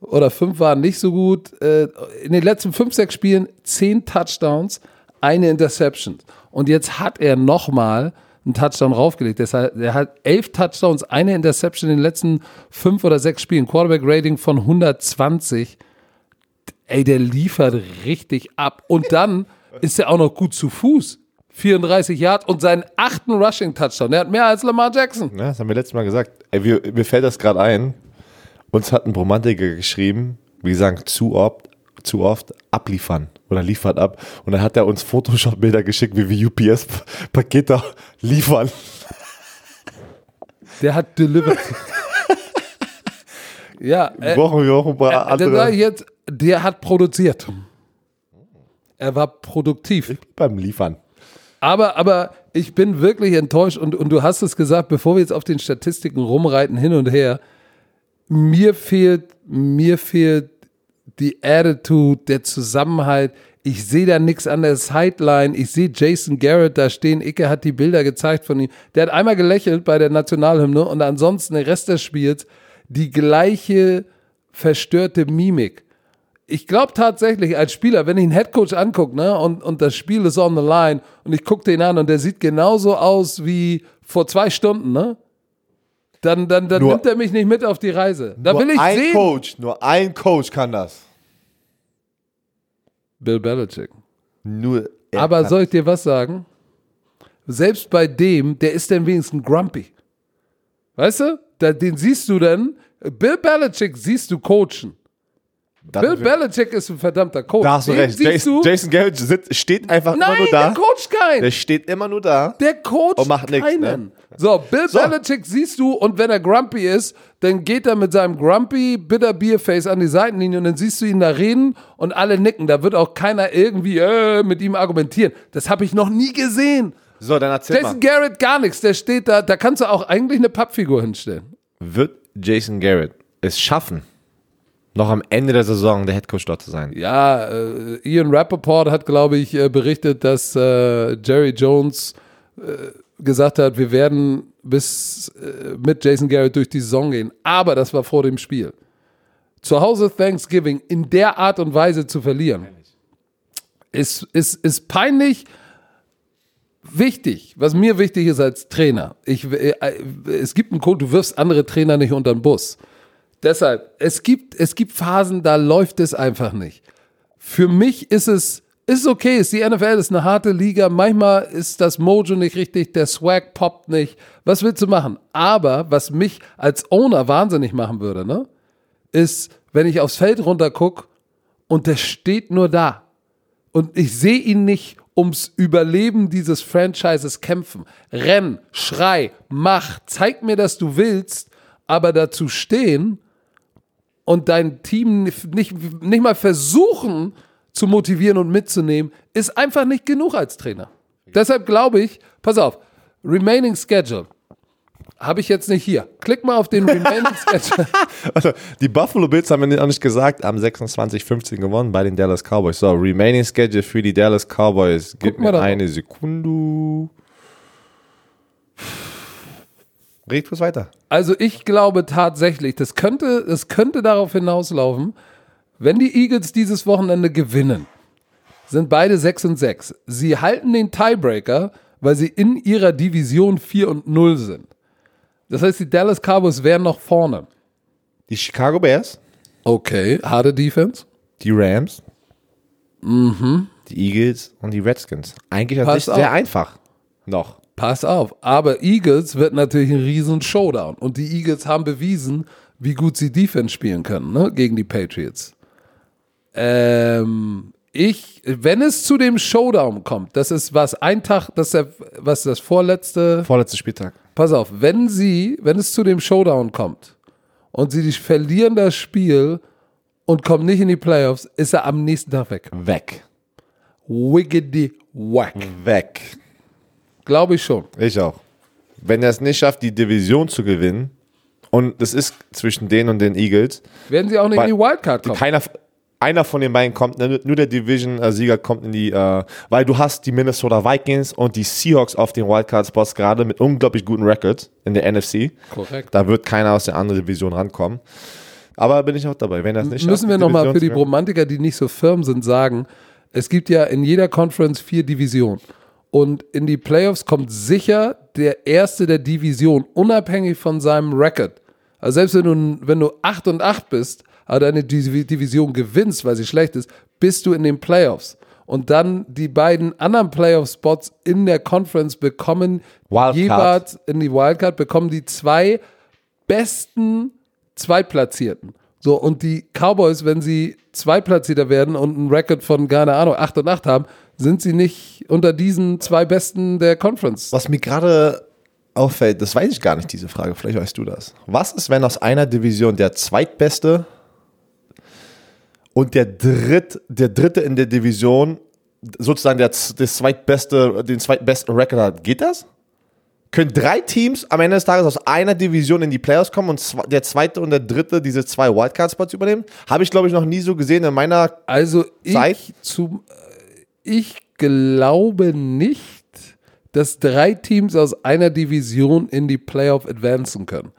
A: oder fünf waren nicht so gut. Äh, in den letzten fünf, sechs Spielen zehn Touchdowns, eine Interception. Und jetzt hat er nochmal einen Touchdown raufgelegt. Deshalb, er hat elf Touchdowns, eine Interception in den letzten fünf oder sechs Spielen. Quarterback-Rating von 120. Ey, der liefert richtig ab. Und dann ist er auch noch gut zu Fuß. 34 Yards und seinen achten Rushing-Touchdown. Der hat mehr als Lamar Jackson.
B: Ja, das haben wir letztes Mal gesagt. Ey, wir, mir fällt das gerade ein. Uns hat ein Bromantiker geschrieben, wie gesagt, zu oft, zu oft abliefern oder liefert ab. Und dann hat er uns Photoshop-Bilder geschickt, wie wir UPS-Pakete liefern.
A: Der hat delivered. ja, äh,
B: brauchen wir auch ein paar
A: äh,
B: andere.
A: ich jetzt, der hat produziert. Er war produktiv.
B: beim Liefern.
A: Aber, aber ich bin wirklich enttäuscht und, und du hast es gesagt, bevor wir jetzt auf den Statistiken rumreiten hin und her, mir fehlt, mir fehlt die Attitude, der Zusammenhalt. Ich sehe da nichts an der Sideline. Ich sehe Jason Garrett da stehen. Icke hat die Bilder gezeigt von ihm. Der hat einmal gelächelt bei der Nationalhymne und ansonsten den Rest des Spiels die gleiche verstörte Mimik. Ich glaube tatsächlich als Spieler, wenn ich einen Headcoach angucke, ne, und, und das Spiel ist on the line und ich gucke den an und der sieht genauso aus wie vor zwei Stunden, ne? Dann, dann, dann
B: Nur-
A: nimmt er mich nicht mit auf die Reise. Da
B: nur
A: will ich
B: ein
A: sehen.
B: Coach, nur ein Coach kann das.
A: Bill Belichick.
B: Nur er
A: Aber soll ich dir was sagen? Selbst bei dem, der ist dann wenigstens grumpy. Weißt du? Den siehst du dann. Bill Belichick siehst du coachen. Bill Belichick ist ein verdammter Coach.
B: Da hast du
A: Den
B: recht. Jason,
A: du?
B: Jason Garrett sitzt, steht einfach immer
A: Nein,
B: nur da.
A: der coacht keinen.
B: Der steht immer nur da.
A: Der coacht
B: Und macht nix,
A: keinen.
B: ne?
A: So, Bill
B: So.
A: Belichick siehst du und wenn er grumpy ist, dann geht er mit seinem grumpy bitter Bierface an die Seitenlinie und dann siehst du ihn da reden und alle nicken. Da wird auch keiner irgendwie äh, mit ihm argumentieren. Das habe ich noch nie gesehen.
B: So, dann erzähl
A: Jason
B: mal.
A: Garrett gar nichts. Der steht da. Da kannst du auch eigentlich eine Pappfigur hinstellen.
B: Wird Jason Garrett es schaffen, noch am Ende der Saison der Headcoach dort zu sein?
A: Ja, äh, Ian Rappaport hat, glaube ich, äh, berichtet, dass äh, Jerry Jones äh, gesagt hat, wir werden bis äh, mit Jason Garrett durch die Saison gehen. Aber das war vor dem Spiel. Zu Hause Thanksgiving in der Art und Weise zu verlieren, ist, ist, ist peinlich. Wichtig, was mir wichtig ist als Trainer. Ich, es gibt einen Code, du wirfst andere Trainer nicht unter den Bus. Deshalb, es gibt, es gibt Phasen, da läuft es einfach nicht. Für mich ist es, ist okay, ist die NFL ist eine harte Liga. Manchmal ist das Mojo nicht richtig, der Swag poppt nicht. Was willst du machen? Aber was mich als Owner wahnsinnig machen würde, ne, ist, wenn ich aufs Feld runter gucke und der steht nur da und ich sehe ihn nicht ums Überleben dieses Franchises kämpfen. Renn, schrei, mach, zeig mir, dass du willst, aber dazu stehen und dein Team nicht, nicht, nicht mal versuchen zu motivieren und mitzunehmen, ist einfach nicht genug als Trainer. Deshalb glaube ich, pass auf, Remaining Schedule. Habe ich jetzt nicht hier. Klick mal auf den Remaining Schedule.
B: Also, die Buffalo Bills haben wir noch nicht gesagt, am 26-15 gewonnen bei den Dallas Cowboys. So, remaining schedule für die Dallas Cowboys. Gib mir eine Sekunde. Red kurz weiter.
A: Also ich glaube tatsächlich, das könnte, das könnte darauf hinauslaufen, wenn die Eagles dieses Wochenende gewinnen, sind beide 6 und 6. Sie halten den Tiebreaker, weil sie in ihrer Division 4 und 0 sind. Das heißt, die Dallas Cowboys wären noch vorne.
B: Die Chicago Bears,
A: Okay, harte Defense.
B: die Rams, die Eagles und die Redskins. Eigentlich an
A: Pass
B: sich sehr einfach. Noch.
A: Pass auf, aber Eagles wird natürlich ein riesen Showdown. Und die Eagles haben bewiesen, wie gut sie Defense spielen können, ne, gegen die Patriots. Ähm, ich, wenn es zu dem Showdown kommt, das ist was, ein Tag, das ist der, was ist das vorletzte,
B: Vorletzter Spieltag.
A: pass auf, wenn sie, wenn es zu dem Showdown kommt und sie verlieren das Spiel und kommen nicht in die Playoffs, ist er am nächsten Tag weg.
B: Weg.
A: Wiggity whack.
B: Weg.
A: Glaube ich schon.
B: Ich auch. Wenn er es nicht schafft, die Division zu gewinnen, und das ist zwischen denen und den Eagles,
A: Werden sie auch nicht in die Wildcard kommen.
B: keiner, einer von den beiden kommt, nur der Division-Sieger kommt in die, äh, weil du hast die Minnesota Vikings und die Seahawks auf den Wildcard-Spots gerade mit unglaublich guten Records in der NFC.
A: Korrekt.
B: Da wird keiner aus der anderen Division rankommen. Aber bin ich auch dabei. Wenn er es nicht
A: Müssen wir nochmal für die
B: zu gewinnen-
A: Romantiker, die nicht so firm sind, sagen, es gibt ja in jeder Conference vier Divisionen. Und in die Playoffs kommt sicher der Erste der Division, unabhängig von seinem Record. Also selbst wenn du, wenn du 8 und 8 bist, aber deine Divi- Division gewinnst, weil sie schlecht ist, bist du in den Playoffs. Und dann die beiden anderen Playoff-Spots in der Conference bekommen
B: Wildcard.
A: jeweils in die Wildcard, bekommen die zwei besten Zweitplatzierten. So, und die Cowboys, wenn sie Zweitplatzierter werden und einen Record von, keine Ahnung, 8 und 8 haben, sind sie nicht unter diesen zwei Besten der Conference.
B: Was mir gerade auffällt, das weiß ich gar nicht, diese Frage, vielleicht weißt du das. Was ist, wenn aus einer Division der zweitbeste und der, Dritt, der dritte in der Division sozusagen der, das zweitbeste, den zweitbesten Record hat? Geht das? Können drei Teams am Ende des Tages aus einer Division in die Playoffs kommen und der zweite und der dritte diese zwei Wildcard-Spots übernehmen? Habe ich, glaube ich, noch nie so gesehen in meiner.
A: Also ich,
B: Zeit?
A: zum, ich glaube nicht, dass drei Teams aus einer Division in die Playoff advancen können.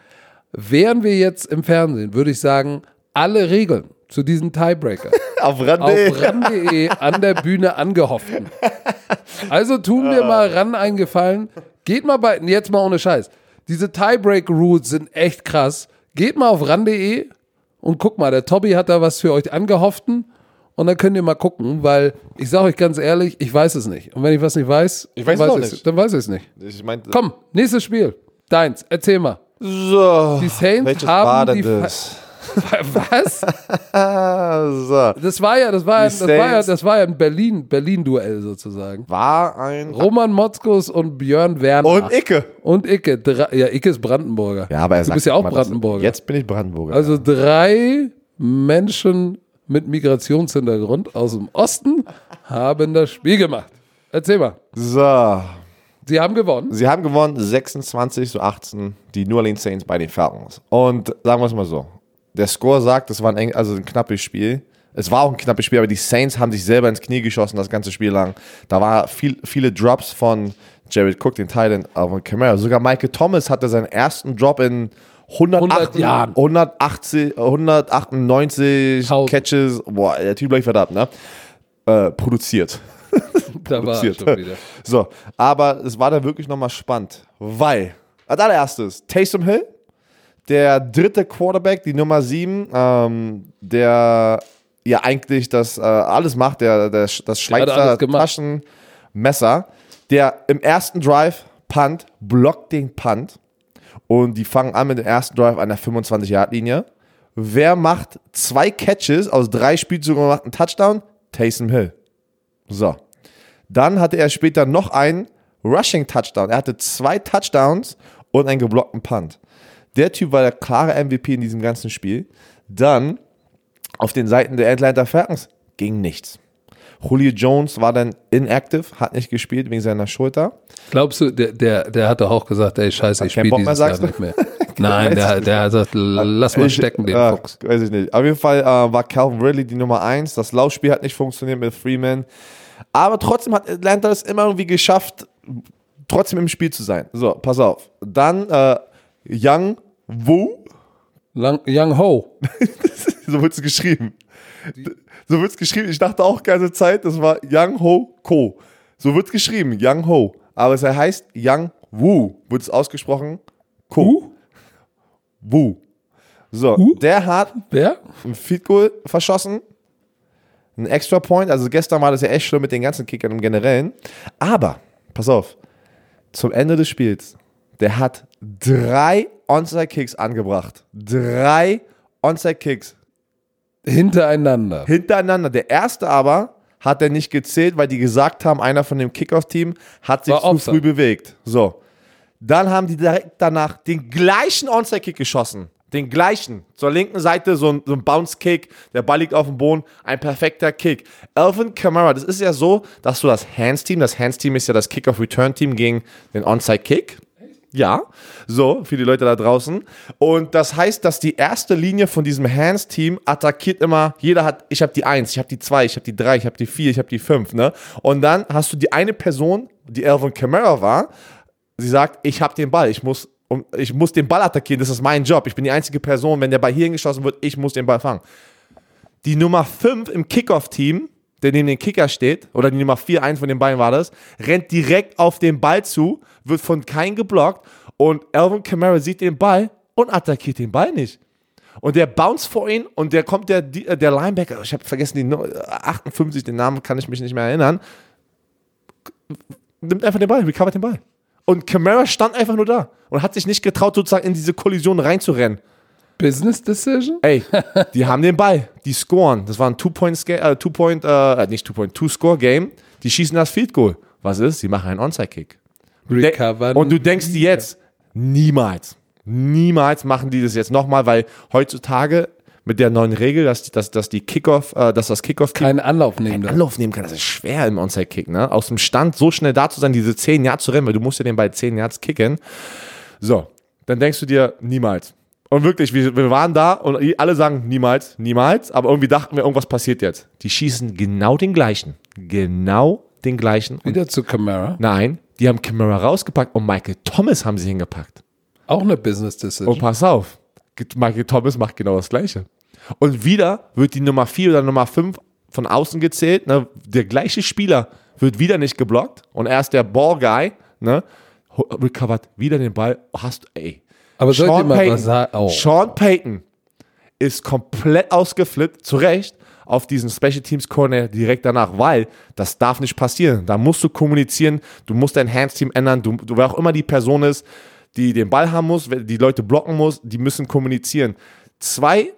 A: Wären wir jetzt im Fernsehen, würde ich sagen, alle Regeln zu diesem Tiebreaker
B: Auf
A: auf
B: Rande.
A: ran.de an der Bühne angehofften. Also tun wir mal ran eingefallen. Geht mal bei, jetzt mal ohne Scheiß. Diese Tiebreak-Rules sind echt krass. Geht mal auf ran.de und guck mal, der Tobi hat da was für euch angehofften. Und dann könnt ihr mal gucken, weil ich sage euch ganz ehrlich, ich weiß es nicht. Und wenn ich was nicht weiß,
B: Ich weiß
A: dann
B: es auch
A: ich's-
B: nicht.
A: dann weiß ich es nicht.
B: Ich meinte,
A: Komm, nächstes Spiel. Deins, erzähl mal.
B: so.
A: Die Saints
B: Welches
A: haben
B: war denn
A: die
B: das?
A: Was?
B: So.
A: Das war ja, das war, ja, das war ja, das war ja ein Berlin, Berlin-Duell sozusagen.
B: War ein.
A: Roman Motzkus und Björn Werner.
B: Und Icke.
A: Und Icke. Drei, ja, Icke ist Brandenburger.
B: Ja, aber er
A: du
B: sagt
A: bist ja auch
B: dass-
A: Brandenburger.
B: Jetzt bin ich Brandenburger.
A: Also drei Menschen mit Migrationshintergrund aus dem Osten haben das Spiel gemacht. Erzähl mal.
B: so.
A: Sie haben gewonnen.
B: Sie haben gewonnen 26 zu 18, die New Orleans Saints bei den Falcons. Und sagen wir es mal so: Der Score sagt, es war ein, also ein knappes Spiel. Es war auch ein knappes Spiel, aber die Saints haben sich selber ins Knie geschossen das ganze Spiel lang. Da war viel, viele Drops von Jared Cook, den Titan, aber Camara. Sogar Michael Thomas hatte seinen ersten Drop in 108
A: 100 Jahren.
B: 180, 198
A: Tausend.
B: Catches. Boah, der Typ gleich verdammt, ne? Äh, produziert.
A: Da war er
B: produziert.
A: schon wieder.
B: So, aber es war dann wirklich nochmal spannend, weil, als allererstes, Taysom Hill, der dritte Quarterback, die Nummer 7, ähm, der ja eigentlich das äh, alles macht, der, der das Schweizer. Taschenmesser, der im ersten Drive Punt, blockt den Punt und die fangen an mit dem ersten Drive an der 25-Yard-Linie. Wer macht zwei Catches aus drei Spielzügen und macht einen Touchdown? Taysom Hill. So. Dann hatte er später noch einen Rushing Touchdown. Er hatte zwei Touchdowns und einen geblockten Punt. Der Typ war der klare MVP in diesem ganzen Spiel. Dann auf den Seiten der Atlanta Falcons ging nichts. Julio Jones war dann inactive, hat nicht gespielt wegen seiner Schulter.
A: Glaubst du, der, der, der hat doch auch gesagt, ey, scheiße, ich spiele dieses Jahr nicht mehr. Nein, der, der hat gesagt, lass mal
B: Ich-
A: stecken, den Fuchs.
B: Weiß ich nicht. Auf jeden Fall äh, war Calvin Ridley die Nummer 1. Das Laufspiel hat nicht funktioniert mit Freeman. Aber trotzdem hat Atlanta es immer irgendwie geschafft, trotzdem im Spiel zu sein. So, pass auf. Dann äh, Young Wu.
A: Lang, Young Ho.
B: so wird es geschrieben. So wird es geschrieben. Ich dachte auch ganze Zeit, das war Young Ho Ko. So wird es geschrieben, Young Ho. Aber es heißt Young Wu. Wird es ausgesprochen? Ko. Wu. So,
A: Wu?
B: der hat
A: Wer?
B: ein Field Goal verschossen. Ein Extra Point. Also gestern war das ja echt schlimm mit den ganzen Kickern im Generellen. Aber, pass auf, zum Ende des Spiels, der hat drei Onside-Kicks angebracht. Drei Onside-Kicks
A: Hintereinander.
B: hintereinander. Der erste aber hat er nicht gezählt, weil die gesagt haben, einer von dem Kickoff-Team hat sich
A: War
B: zu
A: Offside.
B: früh bewegt. So. Dann haben die direkt danach den gleichen Onside-Kick geschossen. Den gleichen. Zur linken Seite so ein, so ein Bounce-Kick. Der Ball liegt auf dem Boden. Ein perfekter Kick. Alvin Kamara, das ist ja so, dass du das Hands-Team, das Hands-Team ist ja das Kick-Off-Return-Team gegen den Onside-Kick. Ja, so, für die Leute da draußen. Und das heißt, dass die erste Linie von diesem Hands-Team attackiert immer, jeder hat, ich habe die 1, ich habe die 2, ich habe die 3, ich habe die 4, ich habe die 5, ne? Und dann hast du die eine Person, die Alvin Kamara war, sie sagt, ich habe den Ball, ich muss, um, ich muss den Ball attackieren, das ist mein Job. Ich bin die einzige Person, wenn der Ball hierhin geschossen wird, ich muss den Ball fangen. Die Nummer 5 im Kickoff-Team, der neben dem Kicker steht, oder die Nummer 4, eins von den beiden war das, rennt direkt auf den Ball zu, wird von keinem geblockt und Alvin Kamara sieht den Ball und attackiert den Ball nicht. Und der bounce vor ihn und der kommt der, die- der Linebacker, ich habe vergessen, die Nu- 58, den Namen kann ich mich nicht mehr erinnern, nimmt einfach den Ball, recovert den Ball. Und Kamara stand einfach nur da und hat sich nicht getraut, sozusagen in diese Kollision reinzurennen.
A: Business Decision?
B: Ey, die haben den Ball, die scoren. Das war ein Two-Point, äh, Two-Point, äh, nicht Two-Point, Two-Score-Game. Die schießen das Field Goal. Was ist? Sie machen einen Onside-Kick.
A: Recovern.
B: Und du denkst dir jetzt, niemals, niemals machen die das jetzt nochmal, weil heutzutage mit der neuen Regel, dass, dass, dass die Kickoff, äh, dass das Kickoff
A: keinen Anlauf nehmen darf.
B: Anlauf nehmen kann, das ist schwer im Onside-Kick, ne? Aus dem Stand so schnell da zu sein, diese 10 Yards zu rennen, weil du musst ja den bei 10 Yards kicken. So, dann denkst du dir, niemals. Und wirklich, wir, wir waren da und alle sagen niemals, niemals, aber irgendwie dachten wir, irgendwas passiert jetzt. Die schießen genau den gleichen. Genau den gleichen.
A: Wieder zu Camara.
B: Nein, die haben Camara rausgepackt und Michael Thomas haben sie hingepackt.
A: Auch eine Business Decision.
B: Und pass auf, Michael Thomas macht genau das Gleiche. Und wieder wird die Nummer 4 oder Nummer 5 von außen gezählt. Ne? Der gleiche Spieler wird wieder nicht geblockt und er ist der Ball-Guy, ne? recovert wieder den Ball. Hast, ey.
A: Aber Sean, mal was sagen?
B: Oh. Sean Payton ist komplett ausgeflippt, zu Recht, auf diesen Special Teams Corner direkt danach, weil das darf nicht passieren. Da musst du kommunizieren, du musst dein Hands-Team ändern, du, du, wer auch immer die Person ist, die den Ball haben muss, die Leute blocken muss, die müssen kommunizieren. Zwei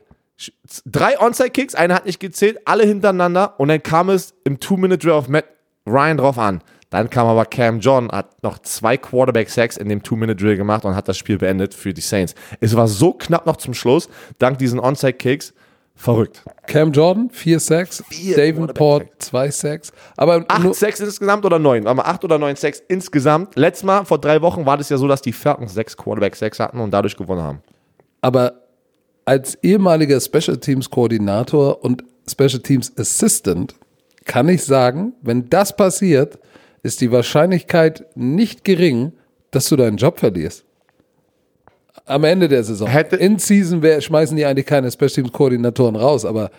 B: drei Onside-Kicks, einer hat nicht gezählt, alle hintereinander und dann kam es im Two-Minute-Drill auf Matt Ryan drauf an. Dann kam aber Cam John, hat noch zwei Quarterback-Sacks in dem Two-Minute-Drill gemacht und hat das Spiel beendet für die Saints. Es war so knapp noch zum Schluss, dank diesen Onside-Kicks. Verrückt.
A: Cam Jordan, vier Sacks. Vier Davenport, zwei Sacks. Aber
B: acht Sacks insgesamt oder neun? Aber acht oder neun Sacks insgesamt. Letztes Mal, vor drei Wochen, war das ja so, dass die Falcons sechs Quarterback-Sacks hatten und dadurch gewonnen haben.
A: Aber als ehemaliger Special Teams Koordinator und Special Teams Assistant kann ich sagen, wenn das passiert, ist die Wahrscheinlichkeit nicht gering, dass du deinen Job verlierst. Am Ende der Saison.
B: Hätte
A: In Season wär, schmeißen die eigentlich keine Special Teams Koordinatoren raus, aber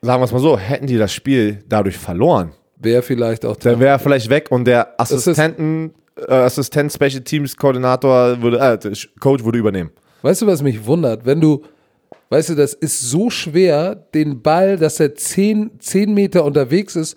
B: sagen wir es mal so, hätten die das Spiel dadurch verloren,
A: wäre vielleicht auch
B: der wäre vielleicht weg und der Assistenten äh, Assistent Special Teams Koordinator würde äh, Coach würde übernehmen.
A: Weißt du, was mich wundert, wenn du Weißt du, das ist so schwer, den Ball, dass er 10, 10 Meter unterwegs ist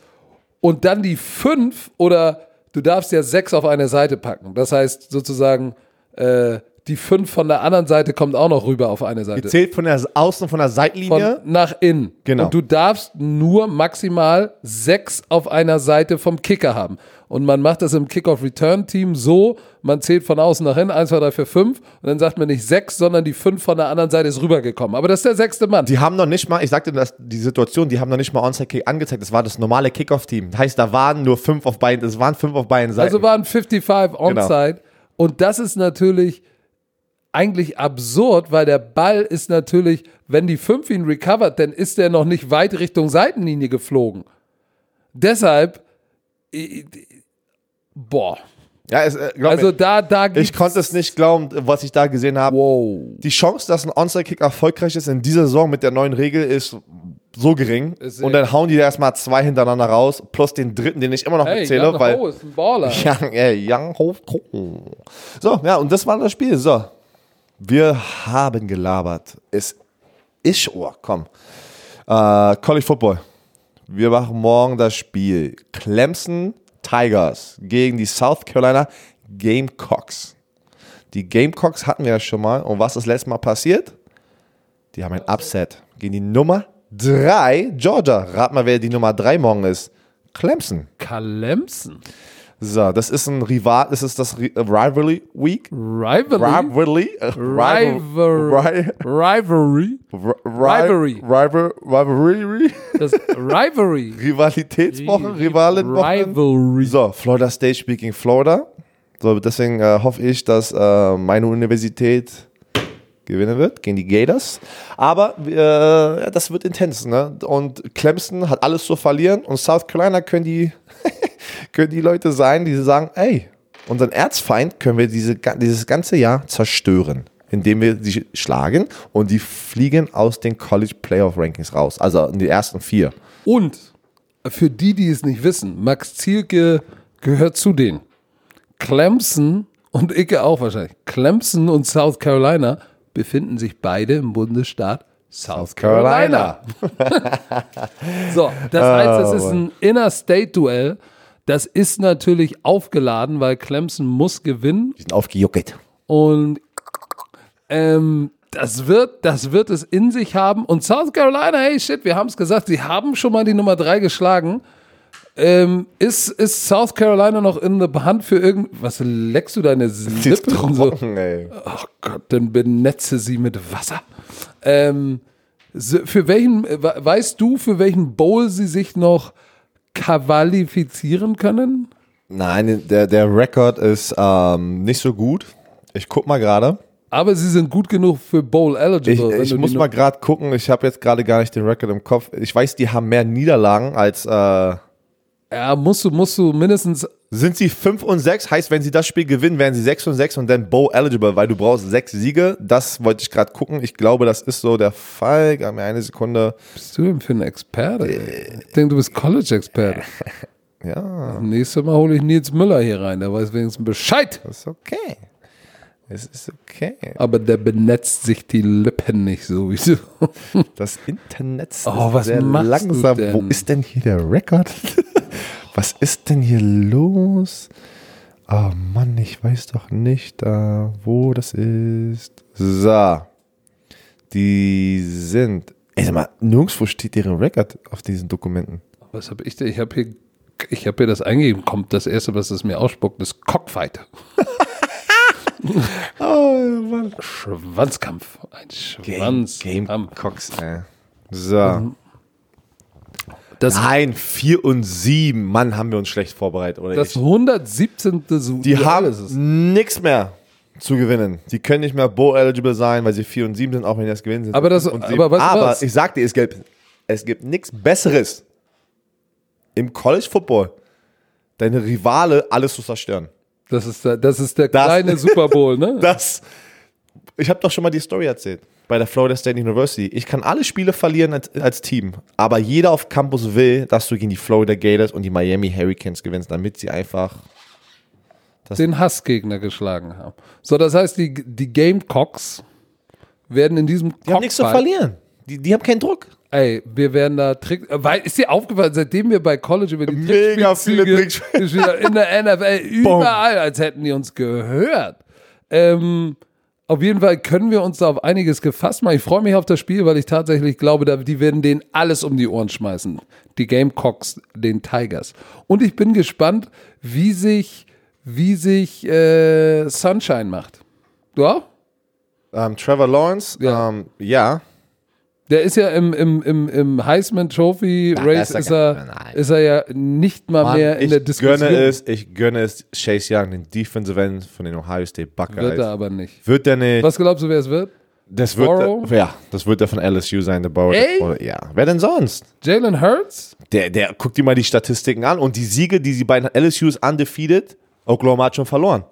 A: und dann die 5 oder du darfst ja 6 auf eine Seite packen. Das heißt sozusagen, äh, die 5 von der anderen Seite kommt auch noch rüber auf eine Seite.
B: Zählt von der Außen, von der Seitlinie?
A: Von nach innen.
B: Genau.
A: Und du darfst nur maximal 6 auf einer Seite vom Kicker haben. Und man macht das im Kick-Off-Return-Team so, man zählt von außen nach innen, 1, 2, 3, 4, 5 und dann sagt man nicht 6, sondern die 5 von der anderen Seite ist rübergekommen. Aber das ist der sechste Mann.
B: Die haben noch nicht mal, ich sagte das, die Situation, die haben noch nicht mal Onside-Kick angezeigt. Das war das normale Kick-Off-Team. Heißt, da waren nur 5 auf beiden, es waren 5 auf beiden Seiten.
A: Also waren 55 Onside. Genau. Und das ist natürlich eigentlich absurd, weil der Ball ist natürlich, wenn die 5 ihn recovert, dann ist der noch nicht weit Richtung Seitenlinie geflogen. Deshalb Boah.
B: Ja, es, äh,
A: also mir, da, da
B: Ich konnte es nicht glauben, was ich da gesehen habe.
A: Wow.
B: Die Chance, dass ein Onside-Kick erfolgreich ist in dieser Saison mit der neuen Regel ist so gering. Ist und dann hauen die da erstmal zwei hintereinander raus, plus den dritten, den ich immer noch hey, mitzähle. Young weil Ho ist ein Baller. Young, äh, Young Ho. So, ja, und das war das Spiel. So. Wir haben gelabert. Es ist, oh, komm. Äh, College Football. Wir machen morgen das Spiel. Clemson Tigers gegen die South Carolina Gamecocks. Die Gamecocks hatten wir ja schon mal. Und was ist letztes Mal passiert? Die haben ein Upset gegen die Nummer 3 Georgia. Rat mal, wer die Nummer 3 morgen ist. Clemson.
A: Clemson.
B: So, das ist ein Rival, das ist das Rivalry Week.
A: Rivalry?
B: Rivalry.
A: Rivalry.
B: Rivalry. Rivalry.
A: Das Rivalry.
B: Rivalitätswoche, Rivalenwoche.
A: Rivalry.
B: So, Florida State Speaking Florida. So, deswegen äh, hoffe ich, dass äh, meine Universität gewinnen wird gegen die Gators. Aber äh, das wird intens. Ne? Und Clemson hat alles zu verlieren und South Carolina können die können die Leute sein, die sagen, ey, unseren Erzfeind können wir diese, dieses ganze Jahr zerstören, indem wir sie schlagen und die fliegen aus den College Playoff Rankings raus, also in die ersten vier.
A: Und für die, die es nicht wissen, Max Zielke gehört zu denen. Clemson und Icke auch wahrscheinlich. Clemson und South Carolina befinden sich beide im Bundesstaat South Carolina. so, das heißt, es ist ein Inner-State-Duell das ist natürlich aufgeladen, weil Clemson muss gewinnen.
B: Die sind aufgejuckt.
A: Und ähm, das wird, das wird es in sich haben. Und South Carolina, hey shit, wir haben es gesagt, sie haben schon mal die Nummer drei geschlagen. Ähm, ist, ist South Carolina noch in der Hand für irgend. Was leckst du deine Lippen so?
B: trocken, ey.
A: Oh Gott, dann benetze sie mit Wasser. Ähm, so- für welchen, we- weißt du, für welchen Bowl sie sich noch qualifizieren können?
B: Nein, der, der Rekord ist ähm, nicht so gut. Ich guck mal gerade.
A: Aber sie sind gut genug für Bowl eligible.
B: Ich, ich muss mal gerade gucken. Ich habe jetzt gerade gar nicht den Rekord im Kopf. Ich weiß, die haben mehr Niederlagen als. Äh,
A: Ja, musst du, musst du mindestens.
B: Sind sie 5 und 6? Heißt, wenn sie das Spiel gewinnen, wären sie 6 und 6 und dann Bowl eligible, weil du brauchst sechs Siege. Das wollte ich gerade gucken. Ich glaube, das ist so der Fall. Gib mir eine Sekunde.
A: Bist du denn für ein Experte? Ich denke, du bist College-Experte.
B: Ja,
A: Nächstes Mal hole ich Nils Müller hier rein, der weiß wenigstens Bescheid.
B: das ist okay. Es ist okay.
A: Aber der benetzt sich die Lippen nicht sowieso.
B: Das Internet ist
A: Oh, was
B: sehr langsam. Wo ist denn hier der Rekord? was ist denn hier los? Oh Mann, ich weiß doch nicht, äh, wo das ist. So. Die sind. Ey, sag mal, nirgendwo steht deren Rekord auf diesen Dokumenten.
A: Was habe ich denn? Ich habe hier, ich habe hier das eingegeben. Kommt das erste, was es mir ausspuckt, ist Cockfight.
B: Oh Mann.
A: Schwanzkampf. Ein Schwanzkampf.
B: Cox, ey. So.
A: Das,
B: Nein, 4 und 7. Mann, haben wir uns schlecht vorbereitet, oder?
A: das
B: ich?
A: 117. Su-
B: Die haben nichts mehr zu gewinnen. Die können nicht mehr Bowl-eligible sein, weil sie 4 und 7 sind, auch wenn die das gewinnen. Sind
A: Aber das- aber du
B: aber
A: was?
B: ich sag dir, es gibt, es gibt nichts Besseres im College Football, deine Rivale alles zu zerstören.
A: Das ist der, das ist der
B: Das-
A: kleine Super Bowl, ne?
B: Das, ich habe doch schon mal die Story erzählt bei der Florida State University. Ich kann alle Spiele verlieren als, als Team, aber jeder auf Campus will, dass du gegen die Florida Gators und die Miami Hurricanes gewinnst, damit sie einfach
A: den Hassgegner geschlagen haben. So, das heißt, die, die Gamecocks werden in diesem
B: Die haben nichts zu verlieren. Die, die haben keinen Druck.
A: Ey, wir werden da Trick. Weil, ist dir aufgefallen, seitdem wir bei College über die
B: Mega viele
A: haben, in der NFL, überall, als hätten die uns gehört. Ähm, auf jeden Fall können wir uns da auf einiges gefasst machen. Ich freue mich auf das Spiel, weil ich tatsächlich glaube, die werden denen alles um die Ohren schmeißen. Die Gamecocks, den Tigers. Und ich bin gespannt, wie sich, wie sich äh, Sunshine macht. Ja?
B: Ähm, Trevor Lawrence,
A: Ja.
B: ähm, ja.
A: Der ist ja im, im, im, im Heisman Trophy Race
B: ist er
A: ist er,
B: nein.
A: ist er ja nicht mal
B: Mann,
A: mehr in
B: ich
A: der Diskussion.
B: gönne es, ich gönne es Chase Young, den Defensive End von den Ohio State Buckeyes.
A: Wird er aber nicht.
B: Wird der nicht?
A: Was glaubst du, wer es wird?
B: das wird
A: Burrow?
B: der, ja, das wird der von LSU sein, der? Oder, ja. Wer denn sonst?
A: Jalen Hurts?
B: Der, der, guck dir mal die Statistiken an und die Siege, die sie bei den LSUs undefeated, Oklahoma hat schon verloren.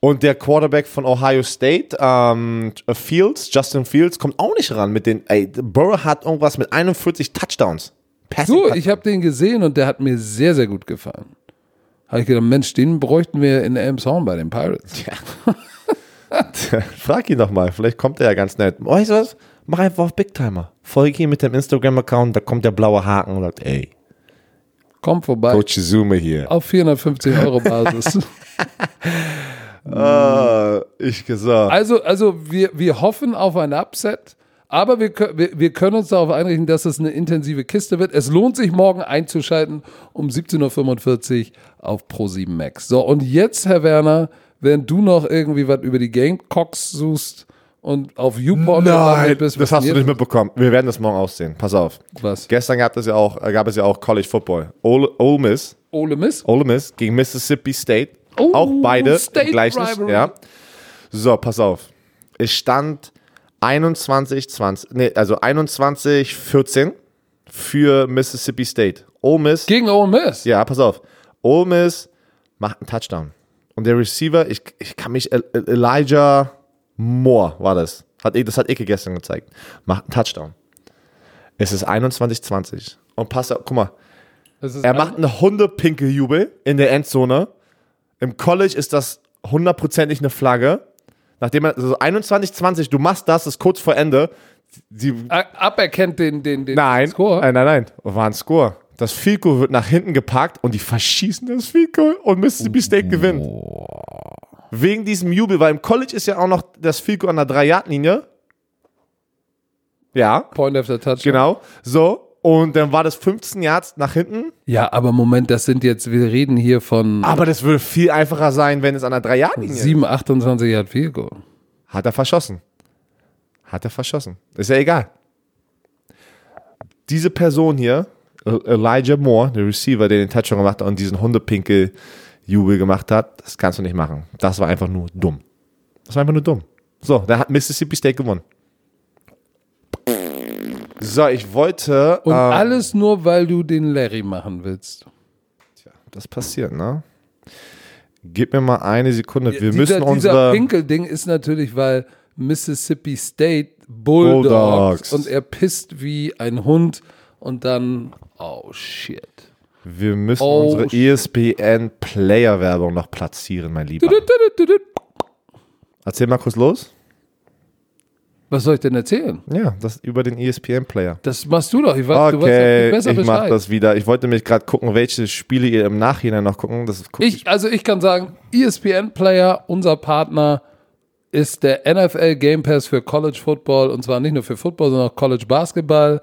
B: Und der Quarterback von Ohio State, ähm, Fields, Justin Fields, kommt auch nicht ran mit den, ey, Burrow hat irgendwas mit 41 Touchdowns. Passing
A: Du,
B: Touchdowns.
A: ich habe den gesehen und der hat mir sehr, sehr gut gefallen. Habe ich gedacht, Mensch, den bräuchten wir in Elmshorn bei den Pirates.
B: Frag ihn doch mal, vielleicht kommt er ja ganz nett. Weißt du was? Mach einfach auf Big Timer. Folge ihm mit dem Instagram-Account, da kommt der blaue Haken und sagt, ey,
A: Komm vorbei.
B: Coach Zume hier.
A: Auf 450 Euro Basis.
B: Ah, ich gesagt.
A: also, also wir, wir hoffen auf ein Upset. Aber wir, wir, wir können uns darauf einrichten, dass es eine intensive Kiste wird. Es lohnt sich morgen einzuschalten um 17.45 Uhr auf Pro7 Max. So, und jetzt, Herr Werner, während du noch irgendwie was über die Gamecocks suchst und auf YouPorn gelandet bist,
B: das hast du nicht mitbekommen. Wir werden das morgen aussehen. Pass auf.
A: Was?
B: Gestern gab es ja auch, gab es ja auch College Football. Ole, Ole Miss,
A: Ole Miss?
B: Ole Miss gegen Mississippi State.
A: Oh,
B: auch beide
A: State
B: im gleichen.
A: Rivalry.
B: Ja. So, pass auf. Es stand 21, 20, nee, also 21, 14 für Mississippi State. Ole Miss
A: Gegen Ole Miss?
B: Ja, pass auf. Ole Miss macht einen Touchdown. Und der Receiver, ich, ich kann mich, El- El- Elijah Moore war das. Hat, das hat Icke gestern gezeigt. Macht einen Touchdown. Es ist 21-20. Und pass auf, guck mal, er macht einen Hundepinkel-Jubel in der Endzone. Im College ist das hundertprozentig eine Flagge. Nachdem er, also 21-20, du machst das, ist kurz vor Ende. Die,
A: A- aberkennt den, den, den
B: Nein,
A: Score.
B: Nein, nein, nein. War ein Score. Das Field Goal wird nach hinten gepackt und die verschießen das Field Goal und Mississippi State gewinnt. Wegen diesem Jubel, weil im College ist ja auch noch das Field Goal an der 3-Yard-Linie. Ja,
A: Point after Touch.
B: genau. So. Und dann war das 15 Yards nach hinten.
A: Ja, aber Moment, das sind jetzt, wir reden hier von
B: Aber das würde viel einfacher sein, wenn es an der 3-Yard-Linie ist.
A: 7, 28 Yard Field Goal.
B: Hat er verschossen. Hat er verschossen. Ist ja egal. Diese Person hier, Elijah Moore, der Receiver, der den Touchdown gemacht hat und diesen Hundepinkel-Jubel gemacht hat, das kannst du nicht machen. Das war einfach nur dumm. Das war einfach nur dumm. So, da hat Mississippi State gewonnen. So, ich wollte.
A: Und
B: ähm,
A: alles nur, weil du den Larry machen willst.
B: Das passiert, ne? Gib mir mal eine Sekunde. Wir
A: dieser,
B: müssen
A: dieser
B: unsere.
A: Pinkel-Ding ist natürlich, weil Mississippi State Bulldogs,
B: Bulldogs.
A: und er pisst wie ein Hund und dann, oh shit.
B: Wir müssen
A: Oh,
B: unsere E ESPN-Player-Werbung noch platzieren, mein Lieber. Erzähl mal kurz los.
A: Was soll ich denn erzählen?
B: Ja, das über den ESPN-Player.
A: Das machst du doch. Ich weiß, du weißt
B: Okay,
A: viel besser
B: ich mach das wieder. Ich wollte mich gerade gucken, welche Spiele ihr im Nachhinein noch gucken. Das guck
A: Ich, also ich kann sagen, ESPN Player, unser Partner, ist der NFL Game Pass für College Football und zwar nicht nur für Football, sondern auch College Basketball.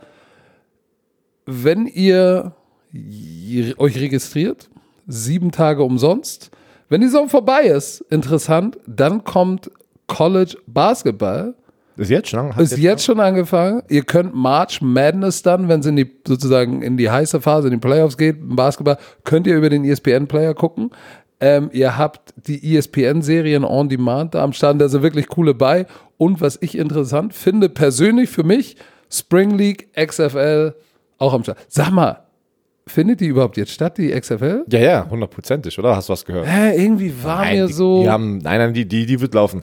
A: Wenn ihr euch registriert, sieben Tage umsonst. Wenn die Saison vorbei ist, interessant, dann kommt College Basketball.
B: Ist jetzt schon?
A: Ist jetzt schon angefangen. Ihr könnt March Madness dann, wenn es in die sozusagen in die heiße Phase, in die Playoffs geht, im Basketball, könnt ihr über den ESPN-Player gucken. Ähm, ihr habt die ESPN-Serien on Demand da am Stand, da sind wirklich coole bei. Und was ich interessant finde, persönlich für mich, Spring League, XFL auch am Start. Sag mal, findet die überhaupt jetzt statt, die XFL?
B: Ja, ja, hundertprozentig, oder? Hast du was gehört?
A: Hä, irgendwie war mir
B: die,
A: so.
B: Die haben, nein, nein, die, die, die wird laufen.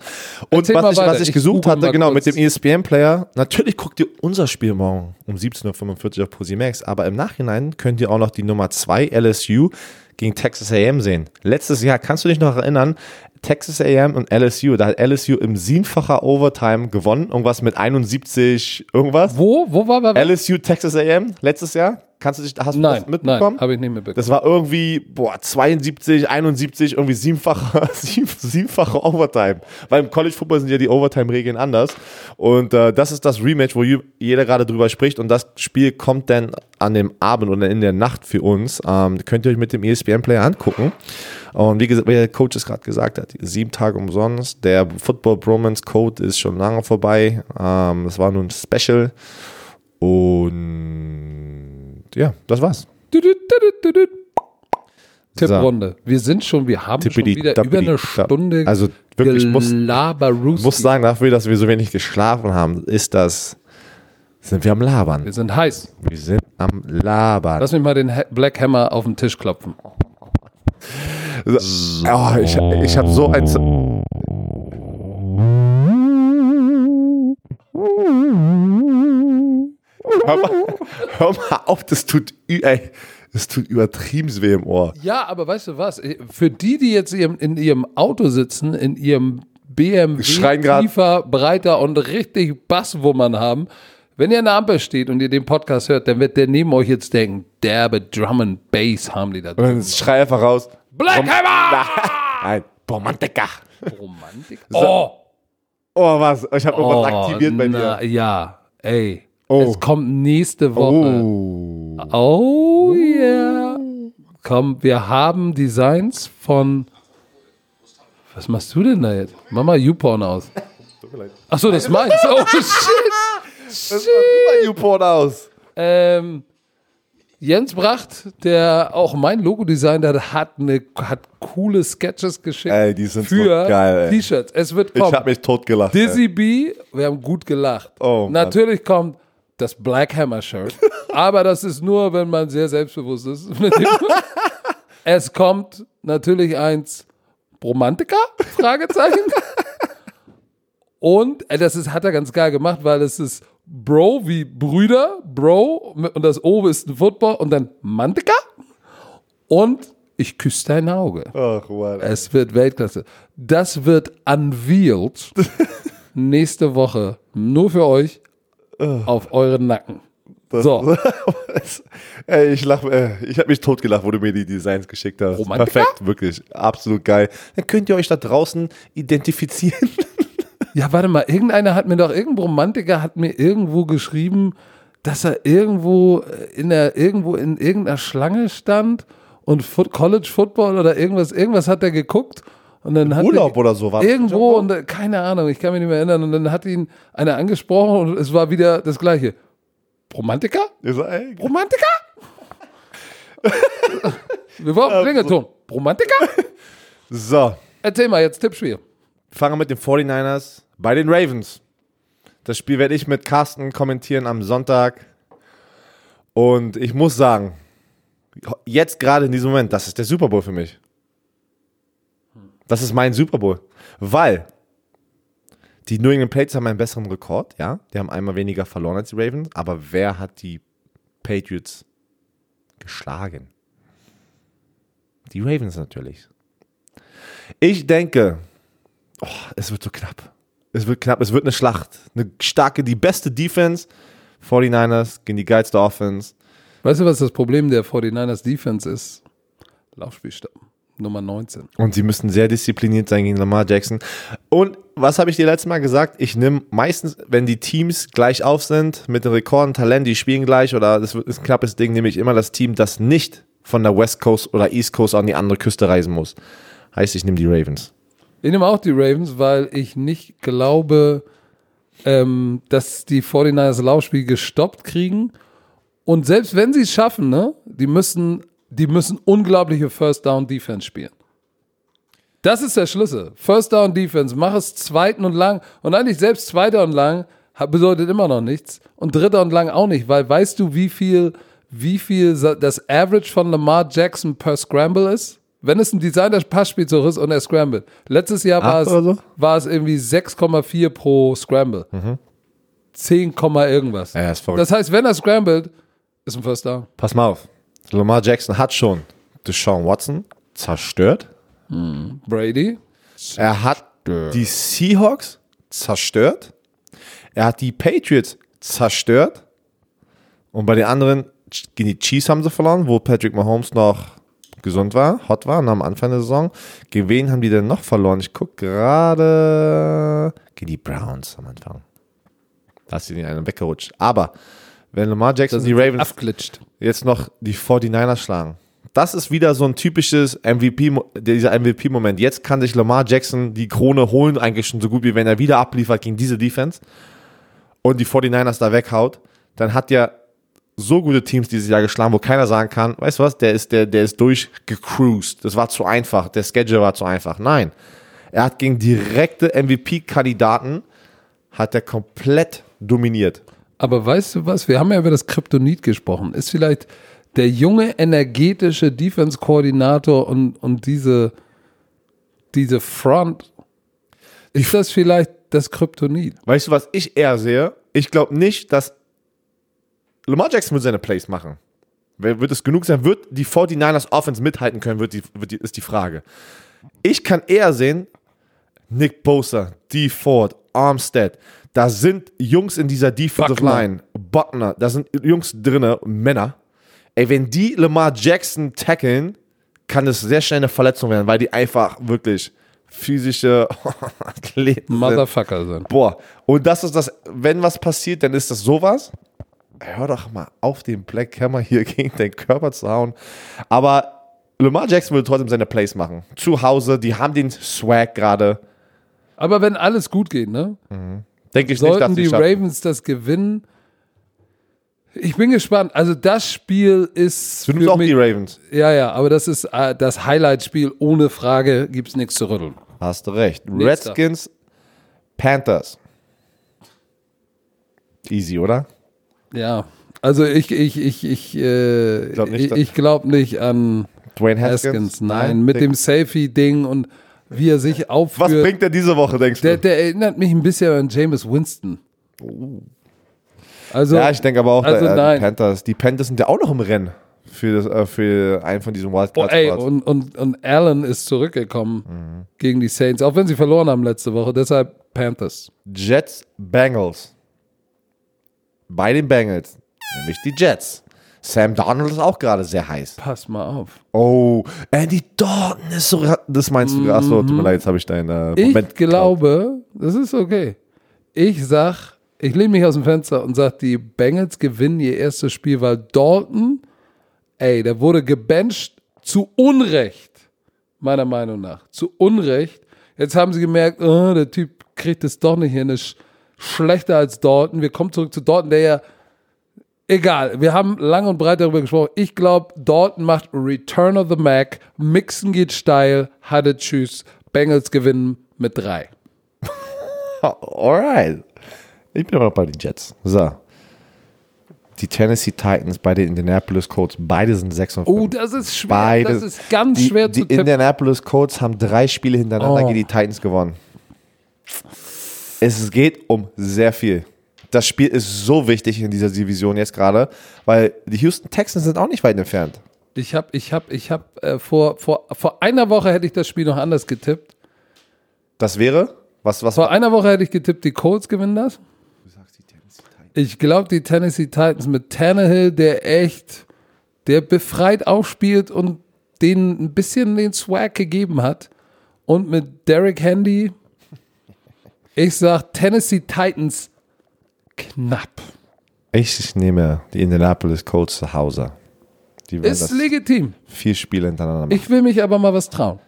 B: Und
A: Erzähl
B: was ich,
A: weiter.
B: was ich
A: Ich
B: gesucht
A: google
B: hatte, genau,
A: kurz.
B: mit dem ESPN-Player, natürlich guckt ihr unser Spiel morgen um 17.45 Uhr auf ProSimax, aber im Nachhinein könnt ihr auch noch die Nummer 2 LSU gegen Texas A&M sehen. Letztes Jahr, kannst du dich noch erinnern, Texas A&M und LSU, da hat LSU im siebenfacher Overtime gewonnen, irgendwas mit 71 irgendwas.
A: wo? Wo war bei
B: LSU, Texas A&M, letztes Jahr? Kannst du dich, hast du
A: Nein,
B: das mitbekommen?
A: nein, habe ich nicht mitbekommen.
B: Das war irgendwie, boah, 72, 71, irgendwie siebenfache, sieben, siebenfache Overtime. Weil im College Football sind ja die Overtime-Regeln anders. Und äh, das ist das Rematch, wo jeder gerade drüber spricht. Und das Spiel kommt dann an dem Abend oder in der Nacht für uns. Ähm, könnt ihr euch mit dem ESPN-Player angucken. Und wie, gesagt, wie der Coach es gerade gesagt hat, sieben Tage umsonst. Der Football Bromance Code ist schon lange vorbei. Ähm, das war nur ein Special. Und ja, das war's.
A: Tipprunde. Wir sind schon, wir haben schon
B: Tippidi,
A: wieder
B: tappidi,
A: über eine. Stunde
B: Also wirklich, ich muss, sagen, dafür, dass wir so wenig geschlafen haben, ist das, sind wir am Labern.
A: Wir sind heiß.
B: Wir sind am Labern.
A: Lass mich mal den Black Hammer auf den Tisch klopfen.
B: So, oh, ich ich habe so ein... Hör mal, hör mal auf, das tut, ey, das tut übertrieben weh im Ohr.
A: Ja, aber weißt du was? Für die, die jetzt in ihrem Auto sitzen, in ihrem BMW
B: Schreien
A: tiefer, breiter und richtig Basswummern haben, wenn ihr an der Ampel steht und ihr den Podcast hört, dann wird der neben euch jetzt denken, derbe Drum and Bass haben die da
B: Und
A: drin.
B: dann schrei einfach raus.
A: Black Hammer!
B: Nein, Romantiker.
A: Romantik. Oh!
B: Oh, was? Ich habe irgendwas
A: Oh,
B: aktiviert bei
A: na,
B: dir.
A: Ja, ey.
B: Oh.
A: Es kommt nächste Woche.
B: Oh.
A: Oh, yeah. Komm, wir haben Designs von. Was machst du denn da jetzt? Mach mal YouPorn aus. Achso, das meinst du? Oh, shit.
B: Das sah super Newport aus.
A: Ähm, Jens Bracht, der auch mein Logo designt hat, hat, eine, hat coole Sketches geschickt
B: Ey, die sind so
A: für
B: geil, ey.
A: T-Shirts. Es wird
B: Ich
A: kommen.
B: habe mich totgelacht. ey.
A: Dizzy B, wir haben gut gelacht.
B: Oh.
A: Natürlich kommt das Black Hammer Shirt, aber das ist nur, wenn man sehr selbstbewusst ist. Es kommt natürlich eins Romantiker? Fragezeichen. Und äh, das ist, hat er ganz geil gemacht, weil es ist Bro wie Brüder, Bro und das O ist ein Football und dann Mantika und ich küsse dein Auge.
B: Ach, Mann.
A: Es wird Weltklasse. Das wird unveiled nächste Woche nur für euch auf euren Nacken. So.
B: Ey, ich lach, äh, ich habe mich totgelacht, wo du mir die Designs geschickt hast.
A: Romantiker?
B: Perfekt, wirklich, absolut geil. Dann könnt ihr euch da draußen identifizieren.
A: Ja, warte mal, irgendeiner hat mir doch, irgendein Romantiker hat mir irgendwo geschrieben, dass er irgendwo in der, irgendwo in irgendeiner Schlange stand und Foot, College Football oder irgendwas, irgendwas hat er geguckt und dann hat
B: Urlaub
A: er,
B: oder so war
A: Irgendwo und äh, keine Ahnung, ich kann mich nicht mehr erinnern und dann hat ihn einer angesprochen und es war wieder das gleiche. Romantiker? Romantiker? Wir brauchen Klingelton. Romantiker?
B: So,
A: Erzähl mal jetzt Tippspiel.
B: fangen wir mit den 49ers bei den Ravens. Das Spiel werde ich mit Carsten kommentieren am Sonntag. Und ich muss sagen, jetzt gerade in diesem Moment, das ist der Super Bowl für mich. Das ist mein Super Bowl. Weil die New England Patriots haben einen besseren Rekord, ja. Die haben einmal weniger verloren als die Ravens. Aber wer hat die Patriots geschlagen? Die Ravens natürlich. Ich denke, oh, es wird so knapp. Es wird knapp, es wird eine Schlacht. Eine starke, die beste Defense. 49ers gegen die geilste Offense.
A: Weißt du, was das Problem der 49ers Defense ist? Laufspielstopp. Nummer 19.
B: Und sie müssen sehr diszipliniert sein gegen Lamar Jackson. Und was habe ich dir letztes Mal gesagt? Ich nehme meistens, wenn die Teams gleich auf sind, mit den Rekorden, Talent, die spielen gleich oder das ist ein knappes Ding, nehme ich immer das Team, das nicht von der West Coast oder East Coast an die andere Küste reisen muss. Heißt, ich nehme die Ravens.
A: Ich nehme auch die Ravens, weil ich nicht glaube, ähm, dass die 49ers das Laufspiel gestoppt kriegen. Und selbst wenn sie es schaffen, ne, die müssen, die müssen unglaubliche First Down Defense spielen. Das ist der Schlüssel. First Down Defense, mach es zweiten und lang. Und eigentlich selbst zweiter und lang bedeutet immer noch nichts. Und dritter und lang auch nicht, weil weißt du, wie viel, wie viel das Average von Lamar Jackson per Scramble ist? Wenn es ein Designer Passspielzug ist und er scrambled. Letztes Jahr war es,
B: so?
A: war es irgendwie 6,4 pro Scramble. 10, Komma irgendwas.
B: Ja,
A: das heißt, wenn er scrambled, ist ein First Down.
B: Pass mal auf. Lamar Jackson hat schon Deshaun Watson zerstört.
A: Brady.
B: Er hat die Seahawks zerstört. Er hat die Patriots zerstört. Und bei den anderen, gegen die Chiefs haben sie verloren, wo Patrick Mahomes noch gesund war, hot war, am Anfang der Saison. Gegen wen haben die denn noch verloren? Ich gucke gerade gegen die Browns am Anfang. Da ist ihnen einer weggerutscht. Aber wenn Lamar Jackson die Ravens
A: Abglitscht.
B: Jetzt noch die 49ers schlagen. Das ist wieder so ein typisches MVP, dieser MVP-Moment. Jetzt kann sich Lamar Jackson die Krone holen, eigentlich schon so gut wie wenn er wieder abliefert gegen diese Defense und die 49ers da weghaut. Dann hat er so gute Teams dieses Jahr geschlagen, wo keiner sagen kann, weißt du was, der ist, der, der ist durchgecruised. Das war zu einfach, der Schedule war zu einfach. Nein. Er hat gegen direkte MVP-Kandidaten hat er komplett dominiert.
A: Aber weißt du was? Wir haben ja über das Kryptonit gesprochen. Ist vielleicht der junge, energetische Defense-Koordinator und, und diese, diese Front, ist das vielleicht das Kryptonit?
B: Weißt du, was ich eher sehe? Ich glaube nicht, dass Lamar Jackson wird seine Plays machen. Wird es genug sein? Wird die 49ers Offense mithalten können, wird die, wird die, ist die Frage. Ich kann eher sehen, Nick Bosa, D. Ford, Armstead, da sind Jungs in dieser Defensive
A: Buckner.
B: Line, Buckner, da sind Jungs drinne, Männer. Ey, wenn die Lamar Jackson tackeln, kann es sehr schnell eine Verletzung werden, weil die einfach wirklich physische Athleten sind.
A: Motherfucker sind.
B: Boah, und das ist das, wenn was passiert, dann ist das sowas. Hör doch mal auf, den Black Hammer hier gegen den Körper zu hauen. Aber Lamar Jackson will trotzdem seine Plays machen. Zu Hause, die haben den Swag gerade.
A: Aber wenn alles gut geht, ne?
B: Denke ich nicht, dass
A: Sollten die
B: schaffen.
A: Ravens das gewinnen? Ich bin gespannt. Also das Spiel ist
B: Du nimmst auch
A: mich,
B: die Ravens.
A: ja, ja, aber das ist äh, das Highlight-Spiel. Ohne Frage gibt's nichts zu rütteln.
B: Hast du recht.
A: Nächster.
B: Redskins, Panthers. Easy, oder?
A: Ja, also ich, ich, ich, ich, äh,
B: glaub nicht,
A: ich, glaube nicht an
B: Dwayne Haskins?
A: Haskins. Nein, mit
B: Denk-
A: dem Safety-Ding und wie er sich
B: Was
A: aufführt.
B: bringt er diese Woche, denkst
A: Der,
B: du?
A: der erinnert mich ein bisschen an Jameis Winston. Also,
B: ja, ich denke aber auch,
A: also
B: äh,
A: nein.
B: die Panthers. Die Panthers sind ja auch noch im Rennen für, das, äh, für einen von diesen
A: oh,
B: Wildcard
A: ey, und, und, und Allen ist zurückgekommen
B: Mhm.
A: gegen die Saints, auch wenn sie verloren haben letzte Woche. Deshalb Panthers.
B: Jets, Bengals. Bei den Bengals. nämlich die Jets. Sam Darnold ist auch gerade sehr heiß.
A: Pass mal auf.
B: Oh, Andy Dalton ist so. Das meinst du? Achso, tut mir leid, jetzt habe ich deinen äh,
A: Ich
B: Moment. geklaut.
A: glaube, das ist okay. Ich sag, ich lehne mich aus dem Fenster und sag, die Bengals gewinnen ihr erstes Spiel, weil Dalton, ey, der wurde gebencht zu Unrecht, meiner Meinung nach. Zu Unrecht. Jetzt haben sie gemerkt, oh, der Typ kriegt es doch nicht hin, ist schlechter als Dalton. Wir kommen zurück zu Dalton, der ja Egal, wir haben lang und breit darüber gesprochen. Ich glaube, Dalton macht Return of the Mac, Mixen geht steil, hatte Tschüss, Bengals gewinnen mit drei.
B: Alright. Ich bin aber noch bei den Jets. So. Die Tennessee Titans bei den Indianapolis Colts, beide sind 6 und 5.
A: Oh, das ist schwer.
B: Beide.
A: Das ist ganz
B: die,
A: schwer
B: die
A: zu tippen.
B: Indianapolis Colts haben drei Spiele hintereinander
A: Oh.
B: gegen die Titans gewonnen. Es geht um sehr viel. Das Spiel ist so wichtig in dieser Division jetzt gerade, weil die Houston Texans sind auch nicht weit entfernt.
A: Ich habe, ich habe, ich habe äh, vor, vor, vor einer Woche hätte ich das Spiel noch anders getippt.
B: Das wäre? Was, was
A: Vor einer Woche hätte ich getippt, die Colts gewinnen das. Ich glaube, die Tennessee Titans mit Tannehill, der echt, der befreit aufspielt und denen ein bisschen den Swag gegeben hat. Und mit Derek Handy, ich sag Tennessee Titans knapp.
B: Ich nehme die Indianapolis Colts zu Hause. Die
A: Ist legitim.
B: vier Spiele hintereinander machen.
A: Ich will mich aber mal was trauen.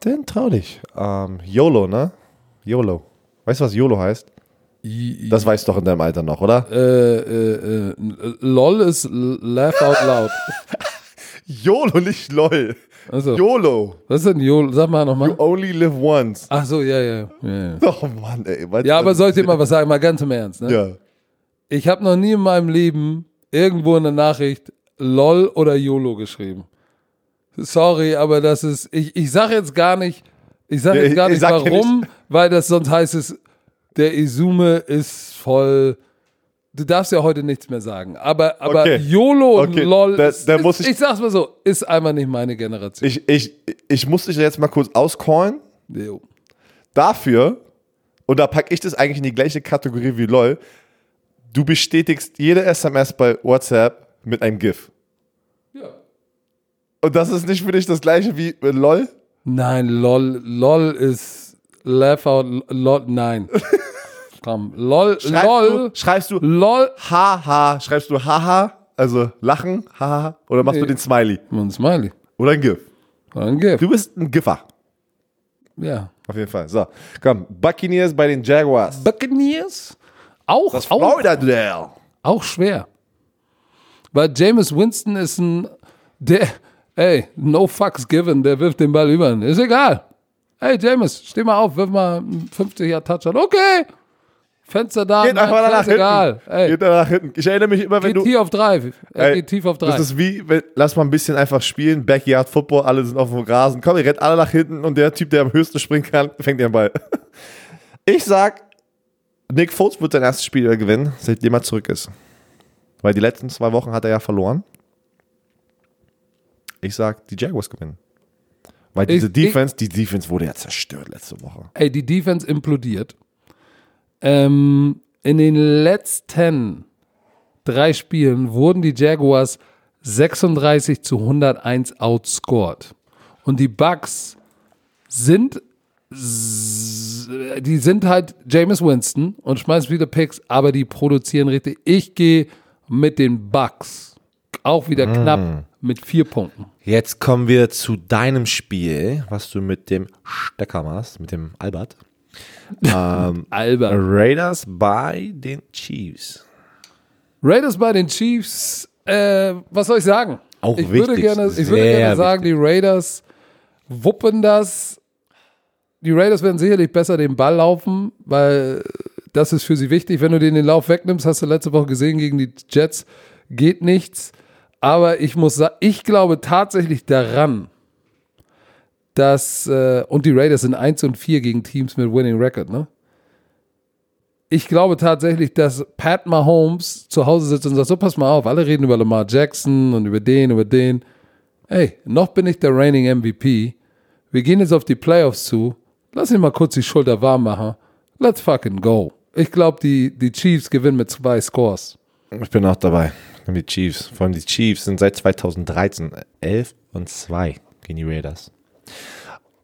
B: Dann trau dich. Ähm, YOLO, ne? YOLO. Weißt du, was YOLO heißt? Das weißt du doch in deinem Alter noch, oder?
A: Äh, äh, äh, LOL ist Laugh Out Loud.
B: YOLO, nicht LOL.
A: Also,
B: YOLO.
A: was ist denn YOLO? Sag mal nochmal.
B: You only live once.
A: Ach so, ja, ja. Ja, ja.
B: Oh Mann, ey.
A: Ja aber soll ich dir mal was sagen? Mal ganz im Ernst. Ne?
B: Ja.
A: Ich habe noch nie in meinem Leben irgendwo in der Nachricht LOL oder YOLO geschrieben. Sorry, aber das ist, ich, ich sag jetzt gar nicht, ich sag
B: Ja,
A: jetzt gar
B: ich-
A: nicht warum, weil das sonst heißt es, der Izume ist voll, du darfst ja heute nichts mehr sagen, aber, aber
B: Okay.
A: YOLO und
B: Okay,
A: LOL,
B: da-
A: ist,
B: da
A: ist,
B: muss ich-
A: ich sag's mal so, ist einfach nicht meine Generation.
B: Ich, ich, ich muss dich jetzt mal kurz auscallen.
A: Jo.
B: Dafür, und da packe ich das eigentlich in die gleiche Kategorie wie LOL, du bestätigst jede SMS bei WhatsApp mit einem GIF.
A: Ja.
B: Und das ist nicht für dich das gleiche wie äh, LOL?
A: Nein, LOL, LOL ist Laugh out, LOL, nein. Komm, LOL,
B: Schreibst
A: LOL,
B: du, schreibst du
A: LOL,
B: haha, schreibst du haha, also lachen, haha, oder machst du
A: Nee.
B: den Smiley?
A: und Smiley.
B: Oder ein GIF?
A: Ein Gift.
B: Du bist ein Giffer.
A: Ja.
B: Auf jeden Fall. So, komm. Buccaneers bei den Jaguars.
A: Buccaneers? Auch,
B: Das
A: auch,
B: Florida
A: auch schwer. Weil Jameis Winston ist ein, der, ey, no fucks given, der wirft den Ball über. ihn. Ist egal. Ey, Jameis, steh mal auf, wirf mal einen 50er Touchdown. Okay. Fenster da,
B: Geht einfach nach
A: egal.
B: hinten.
A: Ey,
B: Geht nach hinten. Ich erinnere mich immer, wenn
A: geht
B: du.
A: tief auf drei. Er
B: Ey,
A: geht tief auf drei.
B: Das ist wie, wenn, lass mal ein bisschen einfach spielen. Backyard Football, alle sind auf dem Rasen. Komm, ihr rennt alle nach hinten und der Typ, der am höchsten springen kann, fängt den Ball. Ich sag, Nick Foles wird sein erstes Spiel gewinnen, seitdem er zurück ist. Weil die letzten zwei Wochen hat er ja verloren. Ich sag, die Jaguars gewinnen. Weil diese
A: Ich-
B: Defense, die Defense wurde ja zerstört letzte Woche.
A: Ey, die Defense implodiert. Ähm, in den letzten drei Spielen wurden die Jaguars 36 zu 101 outscored. Und die Bucks sind, die sind halt Jameis Winston und schmeißen viele Picks, aber die produzieren richtig. Ich gehe mit den Bucks. Auch wieder knapp mit vier Punkten.
B: Jetzt kommen wir zu deinem Spiel, was du mit dem Stecker machst, mit dem Albert. ähm,
A: Albert.
B: Raiders bei den Chiefs.
A: Raiders bei den Chiefs, äh, was soll ich sagen?
B: Auch
A: ich würde
B: wichtig,
A: gerne, ich würde gerne sagen, die Raiders wuppen das. Die Raiders werden sicherlich besser den Ball laufen, weil das ist für sie wichtig. Wenn du den den Lauf wegnimmst, hast du letzte Woche gesehen gegen die Jets, geht nichts. Aber ich muss sagen, ich glaube tatsächlich daran, dass, äh, und die Raiders sind 1 und 4 gegen Teams mit Winning Record, ne? Ich glaube tatsächlich, dass Pat Mahomes zu Hause sitzt und sagt, so pass mal auf, alle reden über Lamar Jackson und über den, über den. Ey, noch bin ich der reigning MVP. Wir gehen jetzt auf die Playoffs zu. Lass ihn mal kurz die Schulter warm machen. Let's fucking go. Ich glaube, die, die Chiefs gewinnen mit zwei Scores.
B: Ich bin auch dabei. Die Chiefs. Vor allem die Chiefs sind seit 2013 11 und 2 gegen die Raiders.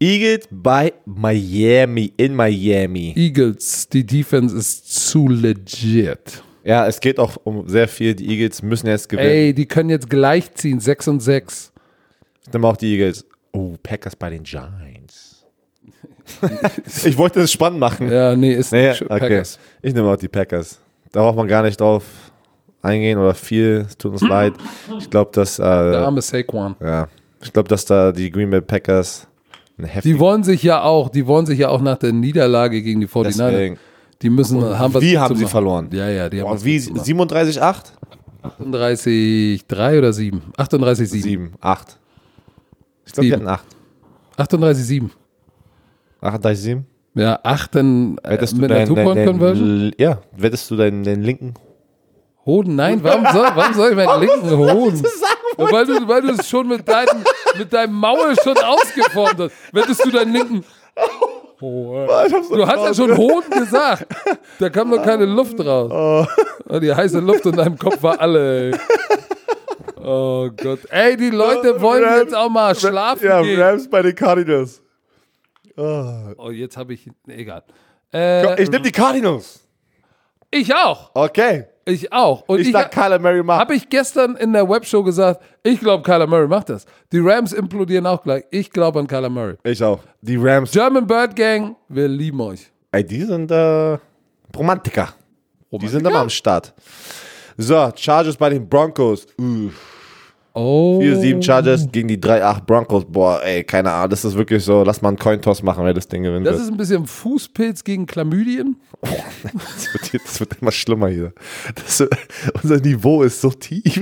B: Eagles bei Miami in Miami.
A: Eagles, die Defense ist zu legit.
B: Ja, es geht auch um sehr viel. Die Eagles müssen jetzt gewinnen.
A: Ey, die können jetzt gleichziehen, 6 und 6.
B: Ich nehme auch die Eagles. Oh, Packers bei den Giants. ich wollte es spannend machen.
A: Ja, nee, ist
B: Nee,
A: Sch-
B: okay. Ich nehme auch die Packers. Da braucht man gar nicht drauf eingehen oder viel. Es tut uns leid. Ich glaube, dass
A: Der
B: äh,
A: arme Saquon.
B: ja, ich glaube, dass da die Green Bay Packers eine heftige
A: Die wollen sich ja auch, die wollen sich ja auch nach der Niederlage gegen die 49
B: Deswegen.
A: Die müssen haben was
B: Wie haben sie
A: machen.
B: verloren?
A: Ja, ja, die haben
B: Boah, wie
A: gut zu machen.
B: 37,8?
A: 38, 3 oder 7? 38, 7.
B: 7, 8. Ich glaube, die hatten 8.
A: 38, 7.
B: 38, 7.
A: Ja, 8 dann äh, mit einer
B: dein, dein,
A: Two-Point-Conversion.
B: ja, wettest du deinen, deinen linken?
A: Hoden, nein, warum soll, warum soll ich meinen linken Hoden? Ja, weil, du, weil du es schon mit, deinem mit deinem Maul schon ausgeformt hast. Wettest du deinen linken. Oh, ey. Du hast ja schon Hoden gesagt. Da kam noch keine Luft raus. Oh, die heiße Luft in deinem Kopf war alle, ey. Oh Gott. Ey, die Leute wollen jetzt auch mal schlafen
B: Ja,
A: gehen.
B: Rams bei den Cardinals.
A: Oh, jetzt habe ich. Egal. Äh,
B: Ich nehme die Cardinals.
A: ich auch.
B: Okay.
A: Ich auch. Und
B: Ich,
A: ich,
B: sag, Kyler Murray macht.
A: habe ich gestern in der Webshow gesagt, ich glaube, Kyler Murray macht das. Die Rams implodieren auch gleich. Ich glaube an Kyler Murray.
B: Ich auch. Die Rams.
A: German Bird Gang, wir lieben euch.
B: Ey, die sind äh, Romantiker. Die sind immer am Start. So, Chargers bei den Broncos. Uh,
A: Oh.
B: 4-7 Chargers gegen die 3-8 Broncos. Boah, ey, keine Ahnung. Das ist wirklich so, lass mal einen Cointoss machen, wer das Ding gewinnen
A: Das
B: wird.
A: ist ein bisschen Fußpilz gegen Chlamydien.
B: Das wird, das wird immer schlimmer hier. Das, unser Niveau ist so tief.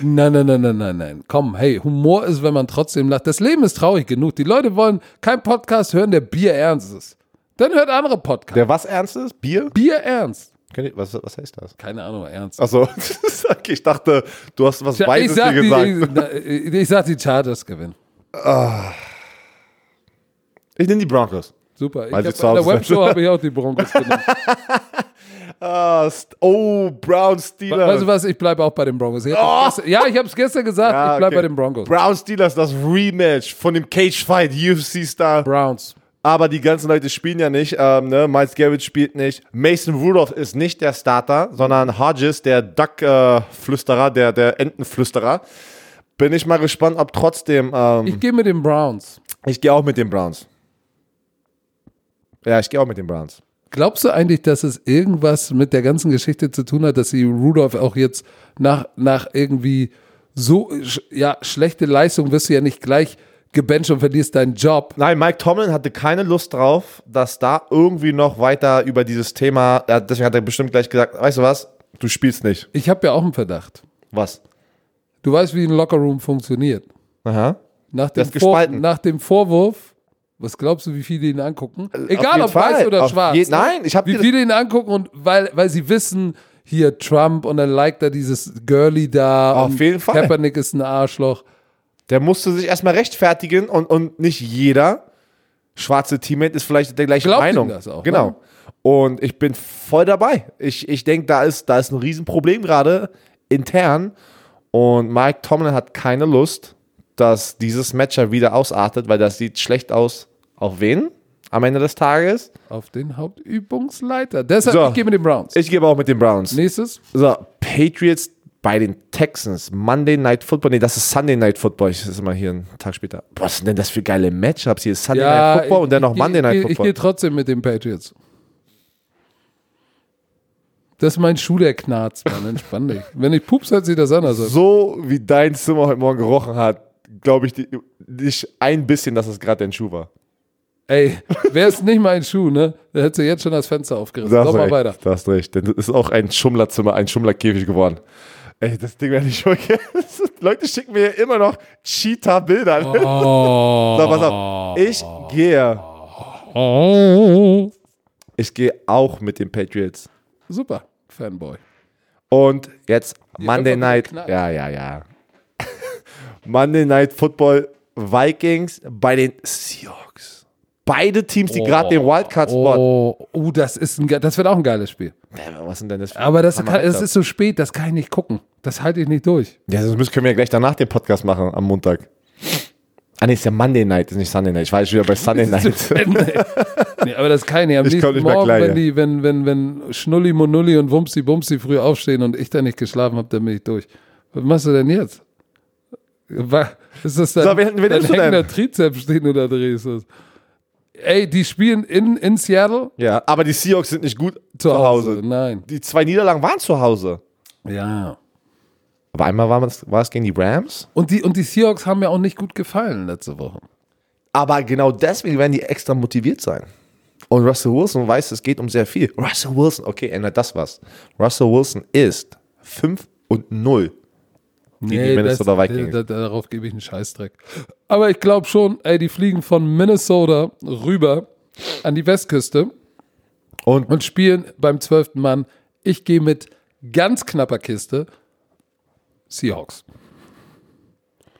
A: Nein, nein, nein, nein, nein, nein. Komm, hey, Humor ist, wenn man trotzdem lacht. Das Leben ist traurig genug. Die Leute wollen keinen Podcast hören, der Bier ernst ist. Dann hört andere Podcasts.
B: Der was Ernstes? Bier?
A: Bier ernst.
B: Was, was heißt das?
A: Keine Ahnung, ernst.
B: Achso, okay, ich dachte, du hast was
A: ich,
B: Weises
A: sag
B: hier
A: die,
B: gesagt.
A: ich, ich sag, die Chargers gewinnen.
B: Ich nehme die Broncos.
A: Super. Ich
B: Weil
A: hab,
B: zu
A: in der. Webshow habe ich auch die Broncos genommen.
B: Ah, oh, Brown Steelers.
A: Weißt du was? Ich bleibe auch bei den Broncos. Ich das gestern, ja, ich habe es gestern gesagt.
B: Ja,
A: ich bleibe
B: okay.
A: bei den Broncos.
B: Brown Steelers, das Rematch von dem Cage Fight, UFC-Star.
A: Browns.
B: Aber die ganzen Leute spielen ja nicht. Ähm, ne? Miles Garrett spielt nicht. Mason Rudolph ist nicht der Starter, sondern Hodges, der Duck-Flüsterer, der, der Entenflüsterer. Bin ich mal gespannt, ob trotzdem. Ähm,
A: Ich gehe mit den Browns.
B: ich gehe auch mit den Browns. Ja, ich gehe auch mit den Browns.
A: Glaubst du eigentlich, dass es irgendwas mit der ganzen Geschichte zu tun hat, dass sie Rudolph auch jetzt nach, nach irgendwie so ja, schlechte Leistung wirst du ja nicht gleich gebencht und verlierst deinen Job.
B: Nein, Mike Tomlin hatte keine Lust drauf, dass da irgendwie noch weiter über dieses Thema. Deswegen hat er bestimmt gleich gesagt: Weißt du was? Du spielst nicht.
A: Ich habe ja auch einen Verdacht.
B: Was?
A: Du weißt, wie ein Lockerroom funktioniert.
B: Aha.
A: Nach dem, Vor nach dem Vorwurf, was glaubst du, wie viele ihn angucken? Egal
B: jeden
A: ob weiß
B: Fall.
A: oder
B: Auf
A: schwarz. ne?
B: Nein, ich hab
A: Wie viele ihn angucken und weil, weil sie wissen, hier Trump und dann liked er dieses Girly da.
B: Auf
A: und
B: jeden Fall.
A: Kaepernick ist ein Arschloch.
B: Der musste sich erstmal rechtfertigen und, und nicht jeder schwarze Teammate ist vielleicht der gleichen
A: Glaubt
B: Meinung.
A: das auch,
B: genau.
A: ne?
B: Und ich bin voll dabei. Ich, ich denke, da ist, da ist ein Riesenproblem gerade intern. Und Mike Tomlin hat keine Lust, dass dieses Matchup wieder ausartet, weil das sieht schlecht aus. Auf wen? Am Ende des Tages.
A: Auf den Hauptübungsleiter. Deshalb,
B: So.
A: ich gehe mit den Browns.
B: Ich gebe auch mit den Browns.
A: Nächstes.
B: So, Patriots bei den Texans. Monday Night Football. Nee, das ist Sunday Night Football. Ich das ist immer hier einen Tag später. Was sind denn das für geile Matchups? Hier ist Sunday Night Football und dann noch
A: ich,
B: Monday
A: ich,
B: Night
A: ich, ich
B: Football.
A: gehe trotzdem mit den Patriots. Das ist mein Schuh, der knarzt, Mann. Entspann dich. Wenn ich pups, hört sich das anders aus.
B: so wie dein Zimmer heute Morgen gerochen hat, glaube ich nicht ein bisschen, dass es gerade dein Schuh war.
A: Ey, wäre es nicht mein Schuh, ne? Der hätte jetzt schon das Fenster aufgerissen.
B: Da hast
A: Komm
B: du
A: mal
B: recht.
A: weiter.
B: Da hast du recht. Denn Das ist auch ein Schummlerzimmer, ein Schummlerkäfig geworden. Ey, das Ding werde ich schon vergessen. Leute schicken mir immer noch Cheetah-Bilder.
A: Oh.
B: So, pass auf. Ich gehe. Ich gehe auch mit den Patriots.
A: Super, Fanboy.
B: Und jetzt Monday
A: hört man
B: Night. Ja, ja, ja. Monday Night Football Vikings bei den Seahawks. Beide Teams, die gerade den Wildcard-Spot.
A: Oh, oh, das ist ein, das wird auch ein geiles Spiel.
B: Ja, Was sind denn das für
A: Aber das, kann, es ist so spät, das kann ich nicht gucken. Das halte ich nicht durch.
B: Ja, sonst müssen- können wir ja gleich danach den Podcast machen am Montag. Ah, nee, ist ja Monday Night, ist nicht Sunday Night. Ich war jetzt wieder bei Sunday Night.
A: nee, aber das kann ich nicht. Am
B: Ich
A: nächsten Morgen,
B: klar,
A: wenn, die, wenn, wenn, wenn Schnulli, Monulli und Wumsi Bumsi früh aufstehen und ich da nicht geschlafen habe, dann bin ich durch. Was machst du denn jetzt? Ist das dein,
B: So, wen- wen
A: dein
B: du denn?
A: hängender Trizeps, den du da drehst? Ey, die spielen in, in Seattle
B: ja, aber die Seahawks sind nicht gut
A: zu Hause. Nein.
B: Die zwei Niederlagen waren zu Hause.
A: Ja.
B: Aber einmal war es, war es gegen die Rams.
A: Und die, und die Seahawks haben mir auch nicht gut gefallen letzte Woche.
B: Aber genau deswegen werden die extra motiviert sein. Und Russell Wilson weiß, es geht um sehr viel. Russell Wilson, okay, ändert das was. Russell Wilson ist 5 und 0. Gegen die Minnesota
A: das,
B: Vikings.
A: da, darauf gebe ich einen Scheißdreck. Aber ich glaube schon, ey, die fliegen von Minnesota rüber an die Westküste
B: Und
A: und spielen beim zwölften Mann. Ich gehe mit ganz knapper Kiste Seahawks.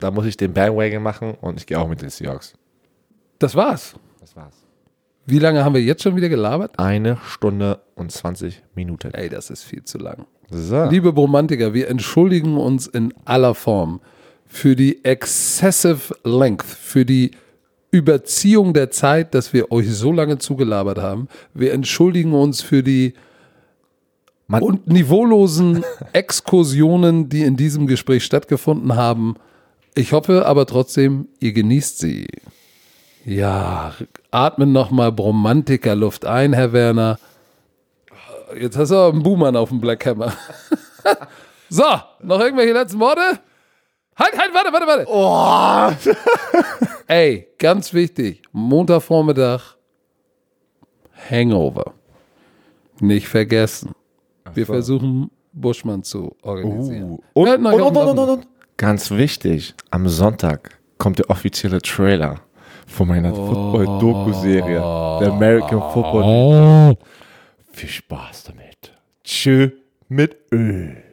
B: da muss ich den Bandwagon machen und ich gehe auch mit den Seahawks.
A: Das war's.
B: Das war's.
A: Wie lange haben wir jetzt schon wieder gelabert?
B: Eine Stunde und 20 Minuten.
A: Ey, das ist viel zu lang.
B: So.
A: Liebe Bromantiker, wir entschuldigen uns in aller Form für die excessive length, für die Überziehung der Zeit, dass wir euch so lange zugelabert haben. Wir entschuldigen uns für die
B: Man-
A: und niveaulosen Exkursionen, die in diesem Gespräch stattgefunden haben. Ich hoffe aber trotzdem, ihr genießt sie. Ja, atmen nochmal Bromantiker-Luft ein, Herr Werner. Jetzt hast du aber einen Buhmann auf dem Black Hammer. so, noch irgendwelche letzten Worte? Halt, halt, warte, warte, warte.
B: Oh.
A: Ey, ganz wichtig, Montagvormittag, Hangover. Nicht vergessen. Wir
B: so.
A: versuchen, Buschmann zu organisieren.
B: Uh. Und, und, und, und, und, und. Ganz wichtig, am Sonntag kommt der offizielle Trailer von meiner Football-Doku-Serie, der American Football. Viel Spaß damit. Tschö mit Öl.